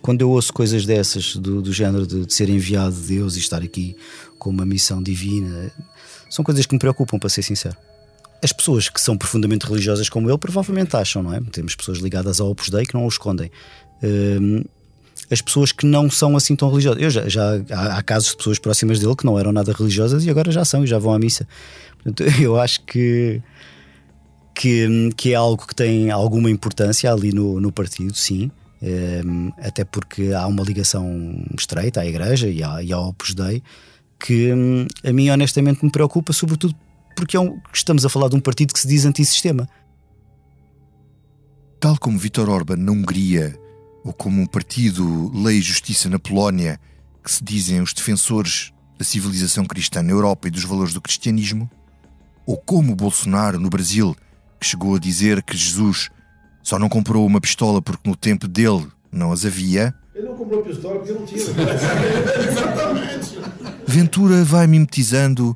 Quando eu ouço coisas dessas, do, do género de, de ser enviado de Deus e estar aqui com uma missão divina, são coisas que me preocupam, para ser sincero as pessoas que são profundamente religiosas como ele provavelmente acham, não é? Temos pessoas ligadas ao Opus Dei que não o escondem. Um, as pessoas que não são assim tão religiosas. Eu já, já há, há, casos de pessoas próximas dele que não eram nada religiosas e agora já são e já vão à missa. Portanto, [laughs] eu acho que, que, que é algo que tem alguma importância ali no, no partido, sim. Um, até porque há uma ligação estreita à Igreja e, à, e ao Opus Dei que um, a mim honestamente me preocupa, sobretudo porque é um, estamos a falar de um partido que se diz antissistema. Tal como Vítor Orban na Hungria ou como um partido Lei e Justiça na Polónia, que se dizem os defensores da civilização cristã na Europa e dos valores do cristianismo, ou como Bolsonaro no Brasil, que chegou a dizer que Jesus só não comprou uma pistola porque no tempo dele não as havia. Ele não comprou pistola porque não tinha. Exatamente. Ventura vai mimetizando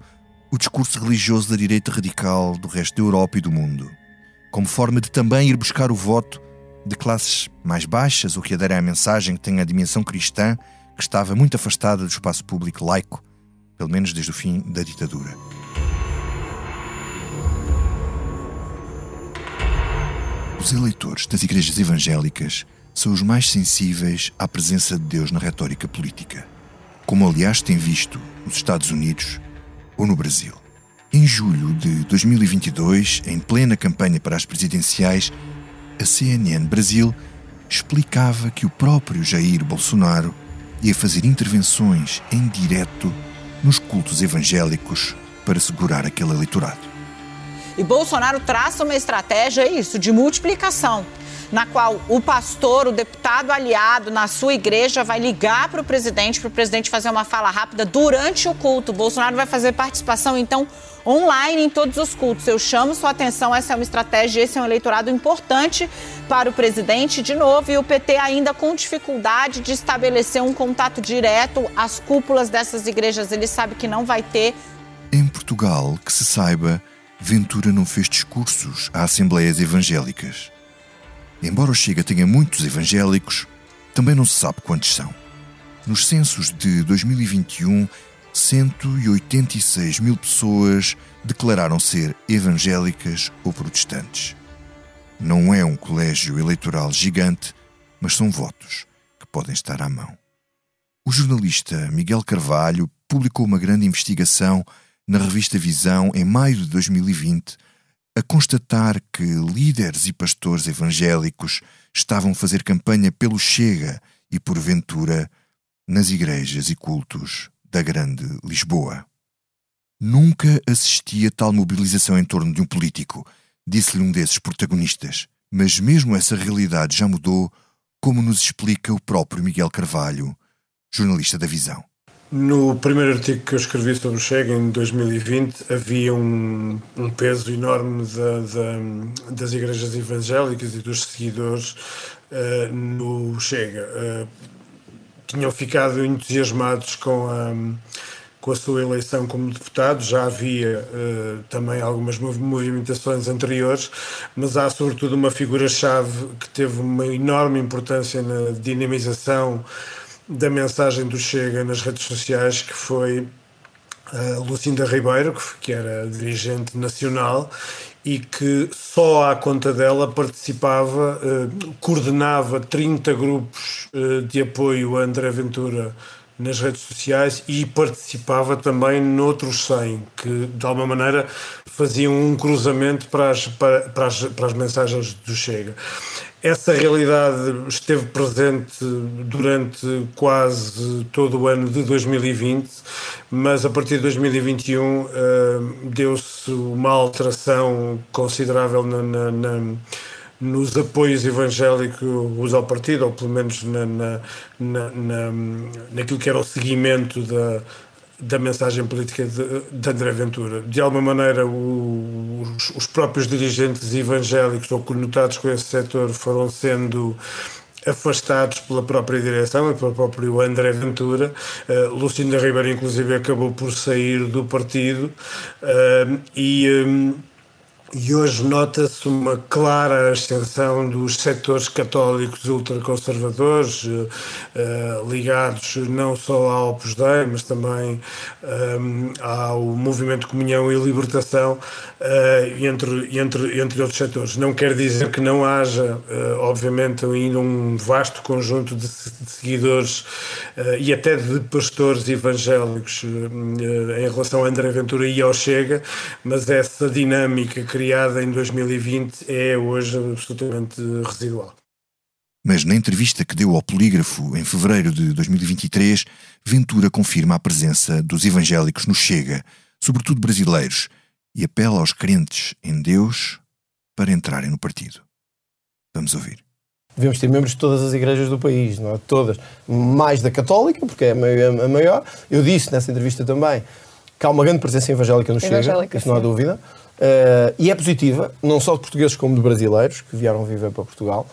o discurso religioso da direita radical do resto da Europa e do mundo, como forma de também ir buscar o voto de classes mais baixas ou que aderem à mensagem que tem a dimensão cristã que estava muito afastada do espaço público laico, pelo menos desde o fim da ditadura. Os eleitores das igrejas evangélicas são os mais sensíveis à presença de Deus na retórica política, como aliás tem visto nos Estados Unidos ou no Brasil. Em julho de 2022, em plena campanha para as presidenciais, a CNN Brasil explicava que o próprio Jair Bolsonaro ia fazer intervenções em direto nos cultos evangélicos para segurar aquele eleitorado. E Bolsonaro traça uma estratégia isso de multiplicação, na qual o pastor, o deputado aliado na sua igreja vai ligar para o presidente, para o presidente fazer uma fala rápida durante o culto. Bolsonaro vai fazer participação então online em todos os cultos. Eu chamo sua atenção, essa é uma estratégia, esse é um eleitorado importante para o presidente de novo e o PT ainda com dificuldade de estabelecer um contato direto às cúpulas dessas igrejas. Ele sabe que não vai ter. Em Portugal, que se saiba, Ventura não fez discursos a assembleias evangélicas. Embora o Chega tenha muitos evangélicos, também não se sabe quantos são. Nos censos de 2021, 186 mil pessoas declararam ser evangélicas ou protestantes. Não é um colégio eleitoral gigante, mas são votos que podem estar à mão. O jornalista Miguel Carvalho publicou uma grande investigação na revista Visão em maio de 2020 a constatar que líderes e pastores evangélicos estavam a fazer campanha pelo Chega e porventura nas igrejas e cultos da Grande Lisboa. Nunca assisti a tal mobilização em torno de um político, disse-lhe um desses protagonistas. Mas mesmo essa realidade já mudou, como nos explica o próprio Miguel Carvalho, jornalista da Visão. No primeiro artigo que eu escrevi sobre o Chega, em 2020, havia um, um peso enorme da, da, das igrejas evangélicas e dos seguidores uh, no Chega. Uh, tinham ficado entusiasmados com a, com a sua eleição como deputado, já havia uh, também algumas movimentações anteriores, mas há sobretudo uma figura-chave que teve uma enorme importância na dinamização da mensagem do Chega nas redes sociais, que foi a Lucinda Ribeiro, que era dirigente nacional e que só à conta dela participava, eh, coordenava 30 grupos eh, de apoio a André Ventura nas redes sociais e participava também noutros 100, que de alguma maneira faziam um cruzamento para as, para, para as, para as mensagens do Chega. Essa realidade esteve presente durante quase todo o ano de 2020, mas a partir de 2021 uh, deu-se uma alteração considerável na, na, na, nos apoios evangélicos ao partido, ou pelo menos na, na, na, naquilo que era o seguimento da, da mensagem política de, de, André Ventura. De alguma maneira, o, os, os, próprios dirigentes evangélicos ou conotados com esse setor foram sendo afastados pela própria direção e pelo próprio André Ventura. Uh, Lucinda Ribeiro, inclusive, acabou por sair do partido uh, e. Um, e hoje nota-se uma clara ascensão dos setores católicos ultraconservadores, eh, ligados não só ao Opus Dei, mas também eh, ao Movimento Comunhão e Libertação, entre, entre, entre outros setores. Não quer dizer que não haja, obviamente, ainda um vasto conjunto de, seguidores e até de pastores evangélicos em relação a André Ventura e ao Chega, mas essa dinâmica criada em 2020 é hoje absolutamente residual. Mas na entrevista que deu ao Polígrafo em fevereiro de 2023, Ventura confirma a presença dos evangélicos no Chega, sobretudo brasileiros, e apela aos crentes em Deus para entrarem no partido. Vamos ouvir. Devemos ter membros de todas as igrejas do país, não é? Todas. Mais da católica, porque é a maior. Eu disse nessa entrevista também que há uma grande presença evangélica no Chega, isso não há dúvida. Uh, e é positiva, não só de portugueses como de brasileiros que vieram viver para Portugal.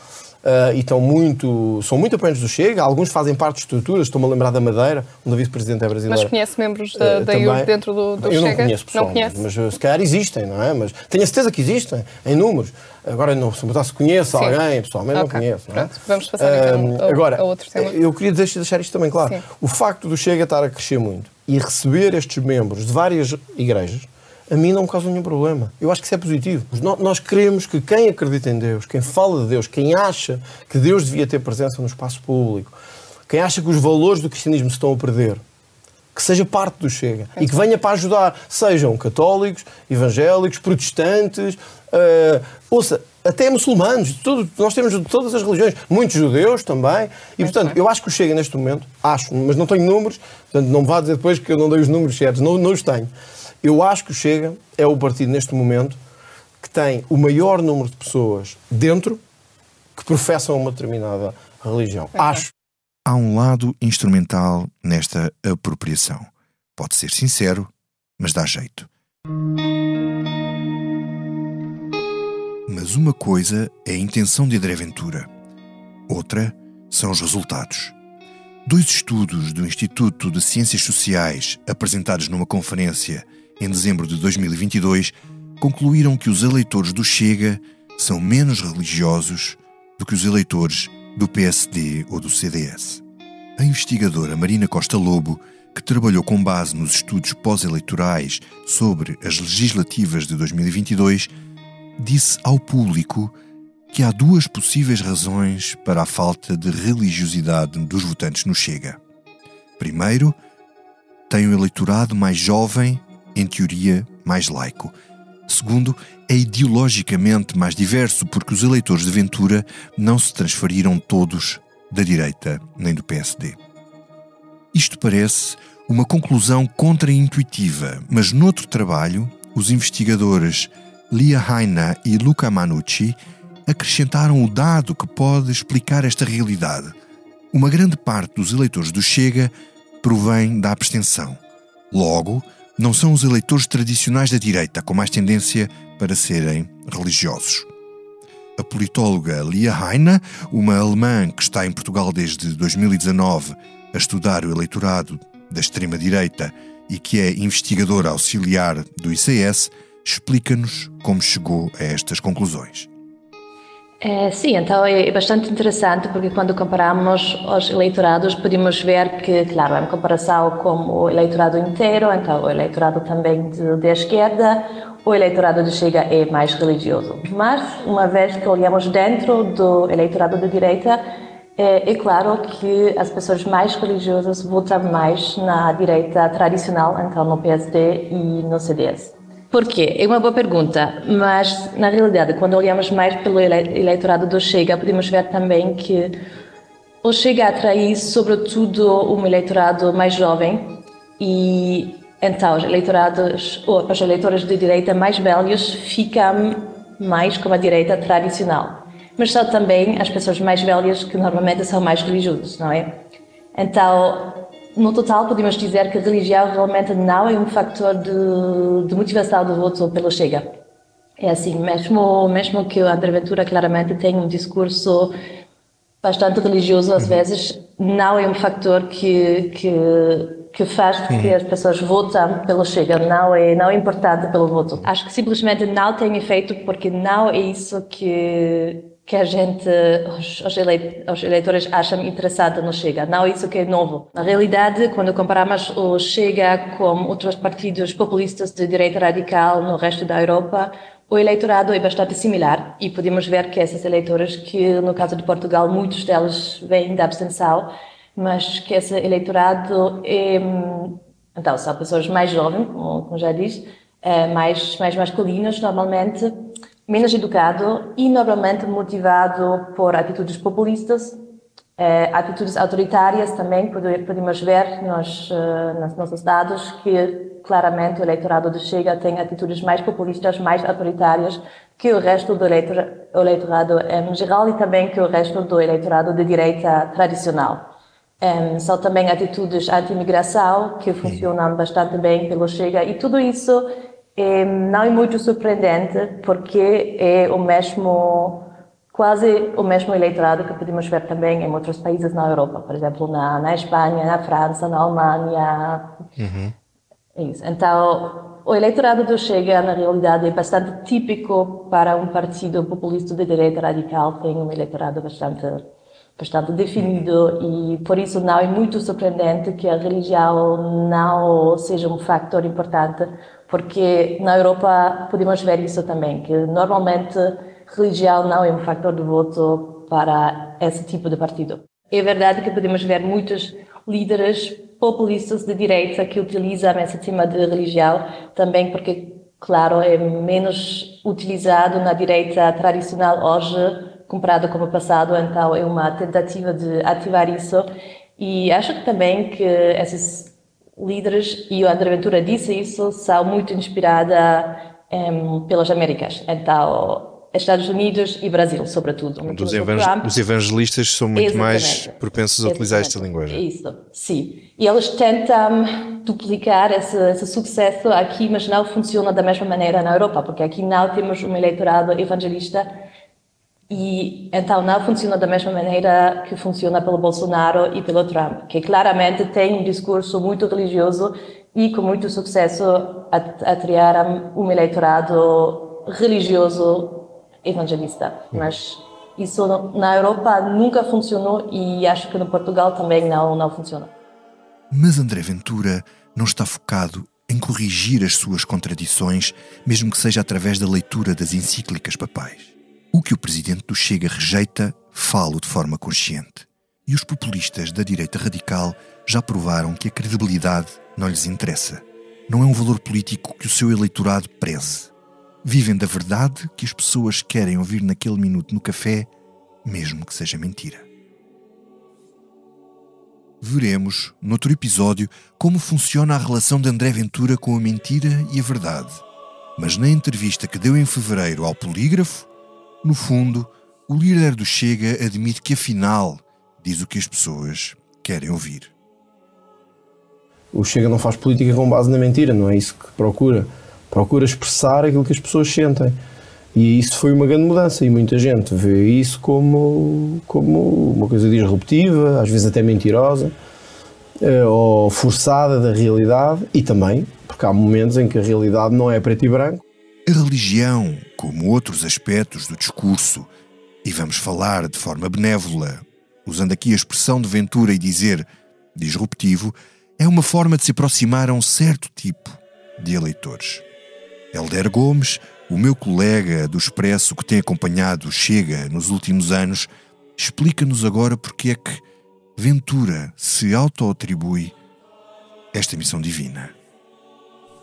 Uh, e estão muito, são muito apoiantes do Chega. Alguns fazem parte de estruturas. Estou-me a lembrar da Madeira, onde a vice-presidente é brasileira. Mas conhece membros da, uh, da IUR dentro do, do eu Chega? Eu não conheço pessoalmente, mas se calhar existem, não é? Mas tenho a certeza que existem, em números. Agora, não, se me se conheço Sim. alguém, pessoalmente okay. não conheço. Não é? Vamos passar então agora, a outro tema. Eu queria deixar isto também claro. Sim. O facto do Chega estar a crescer muito e receber estes membros de várias igrejas a mim não me causa nenhum problema. Eu acho que isso é positivo. Nós queremos que quem acredita em Deus, quem fala de Deus, quem acha que Deus devia ter presença no espaço público, quem acha que os valores do cristianismo se estão a perder, que seja parte do Chega e que venha para ajudar, sejam católicos, evangélicos, protestantes, uh, ouça, até muçulmanos, tudo, nós temos de todas as religiões, muitos judeus também, e portanto, eu acho que o Chega neste momento, acho, mas não tenho números, portanto não me vá dizer depois que eu não dei os números certos, não, não os tenho. Eu acho que o Chega é o partido neste momento que tem o maior número de pessoas dentro que professam uma determinada religião. Acho. Há um lado instrumental nesta apropriação. Pode ser sincero, mas dá jeito. Mas uma coisa é a intenção de André Ventura, outra são os resultados. Dois estudos do Instituto de Ciências Sociais, apresentados numa conferência em dezembro de 2022, concluíram que os eleitores do Chega são menos religiosos do que os eleitores do PSD ou do CDS. A investigadora Marina Costa Lobo, que trabalhou com base nos estudos pós-eleitorais sobre as legislativas de 2022, disse ao público que há duas possíveis razões para a falta de religiosidade dos votantes no Chega. Primeiro, tem um eleitorado mais jovem em teoria, mais laico. Segundo, é ideologicamente mais diverso porque os eleitores de Ventura não se transferiram todos da direita nem do PSD. Isto parece uma conclusão contraintuitiva, mas noutro trabalho, os investigadores Lia Haina e Luca Manucci acrescentaram o dado que pode explicar esta realidade. Uma grande parte dos eleitores do Chega provém da abstenção. Logo, não são os eleitores tradicionais da direita com mais tendência para serem religiosos. A politóloga Lia Heine, uma alemã que está em Portugal desde 2019 a estudar o eleitorado da extrema-direita e que é investigadora auxiliar do ICS, explica-nos como chegou a estas conclusões. É, sim, então é bastante interessante porque quando comparamos os eleitorados podemos ver que, claro, é uma comparação com o eleitorado inteiro, então o eleitorado também de esquerda, o eleitorado de Chega é mais religioso. Mas, uma vez que olhamos dentro do eleitorado de direita, é, é, claro que as pessoas mais religiosas votam mais na direita tradicional, então no PSD e no CDS. Por quê? É uma boa pergunta, mas na realidade, quando olhamos mais pelo eleitorado do Chega, podemos ver também que o Chega atrai sobretudo um eleitorado mais jovem e então os eleitorados, ou os eleitores de direita mais velhos ficam mais com a direita tradicional. Mas são também as pessoas mais velhas que normalmente são mais religiosas, não é? Então, no total, podemos dizer que a religião realmente não é um fator de, de motivação do voto pelo Chega. É assim, mesmo, mesmo que o André Ventura claramente tem um discurso bastante religioso às uhum. vezes, não é um fator que, que, que faz com que as pessoas votem pelo Chega, não é, não é importante pelo voto. Acho que simplesmente não tem efeito porque não é isso que que a gente, os, eleitores acham interessante no Chega. Não isso que é novo. Na realidade, quando comparamos o Chega com outros partidos populistas de direita radical no resto da Europa, o eleitorado é bastante similar e podemos ver que esses eleitores, que no caso de Portugal, muitos deles vêm da abstenção, mas que esse eleitorado é, então, são pessoas mais jovens, como já disse, eh, mais, mais masculinas normalmente, menos educado e normalmente motivado por atitudes populistas, eh, atitudes autoritárias também, podemos ver nos, eh, nos nossos dados que claramente o eleitorado do Chega tem atitudes mais populistas, mais autoritárias que o resto do eleitorado em geral e também que o resto do eleitorado de direita tradicional. Um, são também atitudes anti-imigração que funcionam bastante bem pelo Chega e tudo isso é, não é muito surpreendente porque é o mesmo quase o mesmo eleitorado que podemos ver também em outros países na Europa, por exemplo, na, na Espanha, na França, na Alemanha. Uhum. É isso. Então, o eleitorado do Chega, na realidade, é bastante típico para um partido populista de direita radical, tem um eleitorado bastante bastante definido e por isso não é muito surpreendente que a religião não seja um fator importante, porque na Europa podemos ver isso também, que normalmente religião não é um fator de voto para esse tipo de partido. É verdade que podemos ver muitos líderes populistas de direita que utilizam esse tema de religião também porque, claro, é menos utilizado na direita tradicional hoje comparado com o passado, então é uma tentativa de ativar isso e acho também que esses líderes, e o André Ventura disse isso, são muito inspirados um, pelas Américas. Então, Estados Unidos e Brasil, sobretudo. Os, evang os evangelistas são muito Exatamente. mais propensos a utilizar esta linguagem. Isso, sim. E eles tentam duplicar esse, esse, sucesso aqui, mas não funciona da mesma maneira na Europa, porque aqui não temos um eleitorado evangelista e então não funciona da mesma maneira que funciona pelo Bolsonaro e pelo Trump, que claramente tem um discurso muito religioso e com muito sucesso a, a criar um eleitorado religioso evangelista, mas isso na Europa nunca funcionou e acho que no Portugal também não, não funciona. Mas André Ventura não está focado em corrigir as suas contradições, mesmo que seja através da leitura das encíclicas papais. O que o presidente do Chega rejeita, falo de forma consciente. E os populistas da direita radical já provaram que a credibilidade não lhes interessa. Não é um valor político que o seu eleitorado preze. Vivem da verdade que as pessoas querem ouvir naquele minuto no café, mesmo que seja mentira. Veremos, noutro episódio, como funciona a relação de André Ventura com a mentira e a verdade. Mas na entrevista que deu em fevereiro ao Polígrafo, no fundo, o líder do Chega admite que afinal diz o que as pessoas querem ouvir. O Chega não faz política com base na mentira, não é isso que procura procura expressar aquilo que as pessoas sentem. E isso foi uma grande mudança e muita gente vê isso como, como uma coisa disruptiva, às vezes até mentirosa, eh, ou forçada da realidade e também, porque há momentos em que a realidade não é preto e branco. A religião, como outros aspectos do discurso, e vamos falar de forma benévola, usando aqui a expressão de Ventura e dizer disruptivo, é uma forma de se aproximar a um certo tipo de eleitores. Helder Gomes, o meu colega do Expresso que tem acompanhado Chega nos últimos anos, explica-nos agora porque é que Ventura se auto-atribui esta missão divina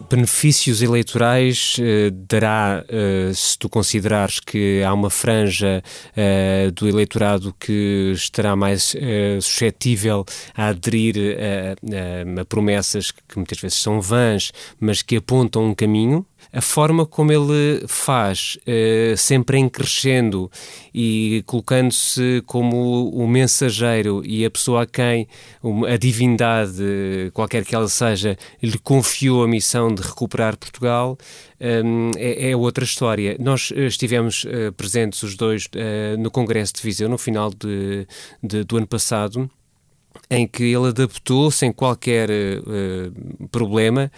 benefícios eleitorais uh, dará, uh, se tu considerares que há uma franja uh, do eleitorado que estará mais suscetível a aderir a, a, a promessas que muitas vezes são vãs, mas que apontam um caminho, a forma como ele faz, uh, sempre em crescendo e colocando-se como o mensageiro e a pessoa a quem a divindade, qualquer que ela seja, lhe confiou a missão de recuperar Portugal, um, é, é, outra história. Nós uh, estivemos uh, presentes os dois no Congresso de Viseu no final de, de, do ano passado em que ele adaptou sem qualquer uh, problema,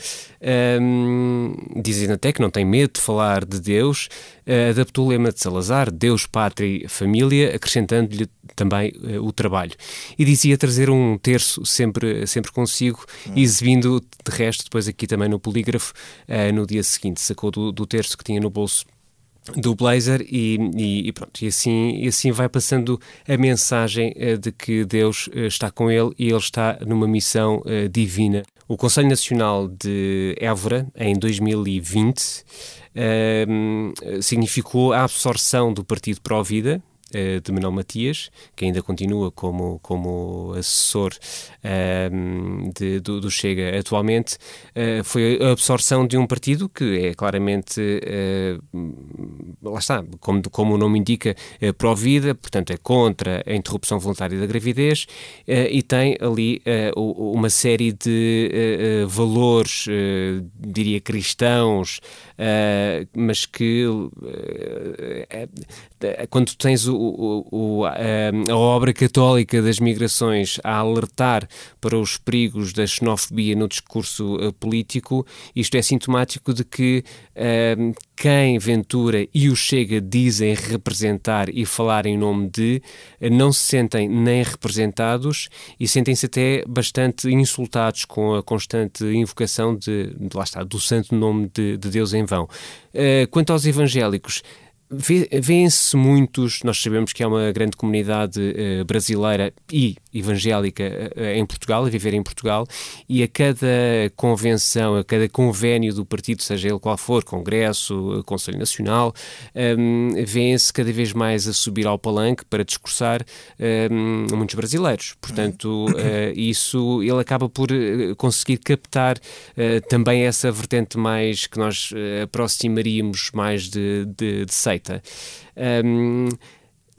um, dizendo até que não tem medo de falar de Deus, uh, adaptou o lema de Salazar, Deus, Pátria e Família, acrescentando-lhe também uh, o trabalho. E dizia trazer um terço sempre, sempre consigo, hum. exibindo de resto depois aqui também no polígrafo, no dia seguinte, sacou do, do terço que tinha no bolso do Blazer e, e, e, pronto, e assim, e assim vai passando a mensagem uh, de que Deus uh, está com ele e ele está numa missão uh, divina. O Conselho Nacional de Évora, em 2020, ehm, significou a absorção do Partido Pró-Vida, uh, de Manuel Matias, que ainda continua como, como assessor uh, de, do, do, Chega atualmente, uh, foi a absorção de um partido que é claramente, lá está, como, como o nome indica, pró-vida, portanto é contra a interrupção voluntária da gravidez e tem ali uma série de valores, diria cristãos, mas que quando tens o, o, o, a, obra católica das migrações a alertar para os perigos da xenofobia no discurso uh, político, isto é sintomático de que uh, quem Ventura e o Chega dizem representar e falar em nome de, não se sentem nem representados e sentem-se até bastante insultados com a constante invocação de lá está, do santo nome de, de Deus em vão. Uh, quanto aos evangélicos, Vêem-se muitos, nós sabemos que há uma grande comunidade uh, brasileira e evangélica uh, em Portugal, a viver em Portugal, e a cada convenção, a cada convênio do partido, seja ele qual for, Congresso, Conselho Nacional, um, ehm, vêem-se cada vez mais a subir ao palanque para discursar um, ehm, muitos brasileiros. Portanto, uh, isso ele acaba por conseguir captar também essa vertente mais que nós aproximaríamos mais de, de, de seita. Um,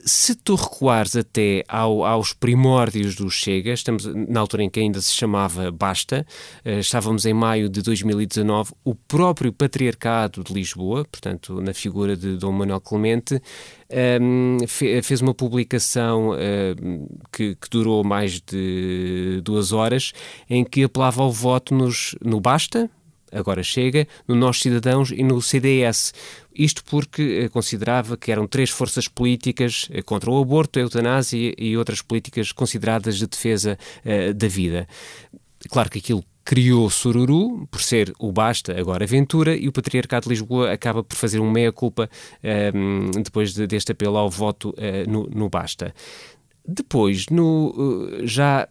se tu recuares até ao, aos primórdios do Chega, estamos na altura em que ainda se chamava Basta, uh, estávamos em maio de 2019, o próprio Patriarcado de Lisboa, portanto, na figura de Dom Manuel Clemente, fe, fez uma publicação uh, que, que, durou mais de duas horas, em que apelava ao voto nos, no Basta, agora chega, no Nós Cidadãos e no CDS. Isto porque eh, considerava que eram três forças políticas eh, contra o aborto, a eutanásia e outras políticas consideradas de defesa uh, da vida. Claro que aquilo criou Sururu, por ser o Basta, agora Ventura, e o Patriarcado de Lisboa acaba por fazer um meia-culpa um, depois de, deste apelo ao voto uh, no, no Basta. Depois, no, já,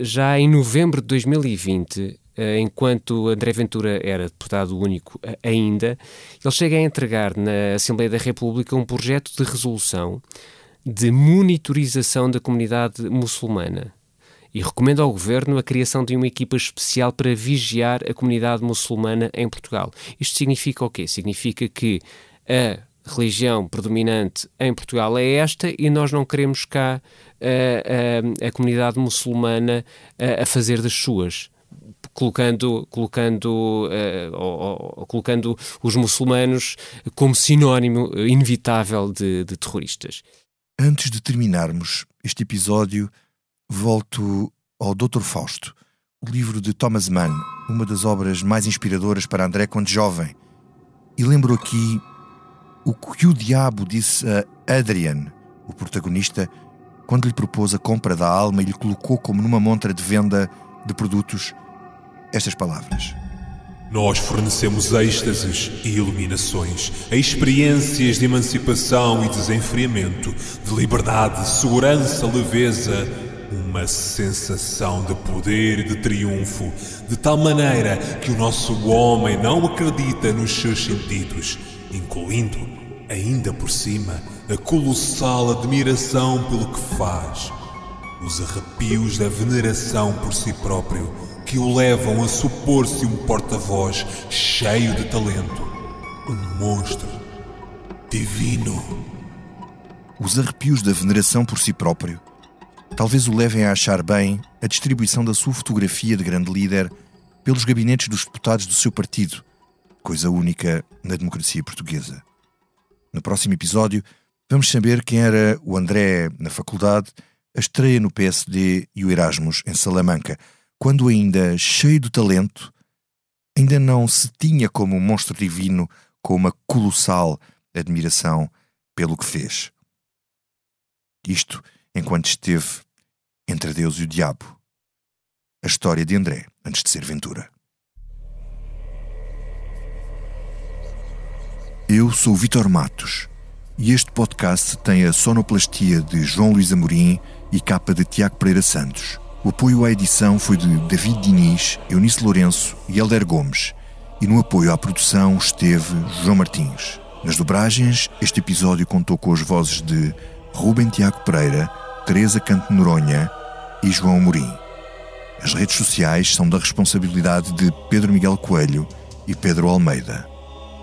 já em novembro de 2020, eh, enquanto André Ventura era deputado único eh, ainda, ele chega a entregar na Assembleia da República um projeto de resolução de monitorização da comunidade muçulmana e recomenda ao governo a criação de uma equipa especial para vigiar a comunidade muçulmana em Portugal. Isto significa o quê? Significa que a religião predominante em Portugal é esta e nós não queremos cá a, a, a comunidade muçulmana a, a fazer das suas colocando, colocando, uh, ou, ou, colocando os muçulmanos como sinónimo inevitável de, de terroristas. Antes de terminarmos este episódio, volto ao Dr. Fausto, o livro de Thomas Mann, uma das obras mais inspiradoras para André quando jovem. E lembro aqui o que o diabo disse a Adrian, o protagonista, quando lhe propôs a compra da alma e lhe colocou como numa montra de venda de produtos estas palavras. Nós fornecemos êxtases e iluminações, experiências de emancipação e desenfriamento, de liberdade, segurança, leveza, uma sensação de poder e de triunfo, de tal maneira que o nosso homem não acredita nos seus sentidos, incluindo, ainda por cima, a colossal admiração pelo que faz, os arrepios da veneração por si próprio que o levam a supor-se um porta-voz cheio de talento, um monstro divino. Os arrepios da veneração por si próprio talvez o levem a achar bem a distribuição da sua fotografia de grande líder pelos gabinetes dos deputados do seu partido, coisa única na democracia portuguesa. No próximo episódio, vamos saber quem era o André na faculdade, a estreia no PSD e o Erasmus em Salamanca quando ainda cheio de talento, ainda não se tinha como um monstro divino com uma colossal admiração pelo que fez. Isto enquanto esteve entre Deus e o diabo. A história de André antes de ser Ventura. Eu sou Vitor Matos e este podcast tem a sonoplastia de João Luís Amorim e capa de Tiago Pereira Santos. O apoio à edição foi de David Diniz, Eunice Lourenço e Helder Gomes. E no apoio à produção esteve João Martins. Nas dobragens, este episódio contou com as vozes de Rubem Tiago Pereira, Teresa Canto Noronha e João Morim. As redes sociais são da responsabilidade de Pedro Miguel Coelho e Pedro Almeida.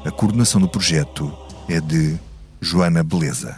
A coordenação do projeto é de Joana Beleza.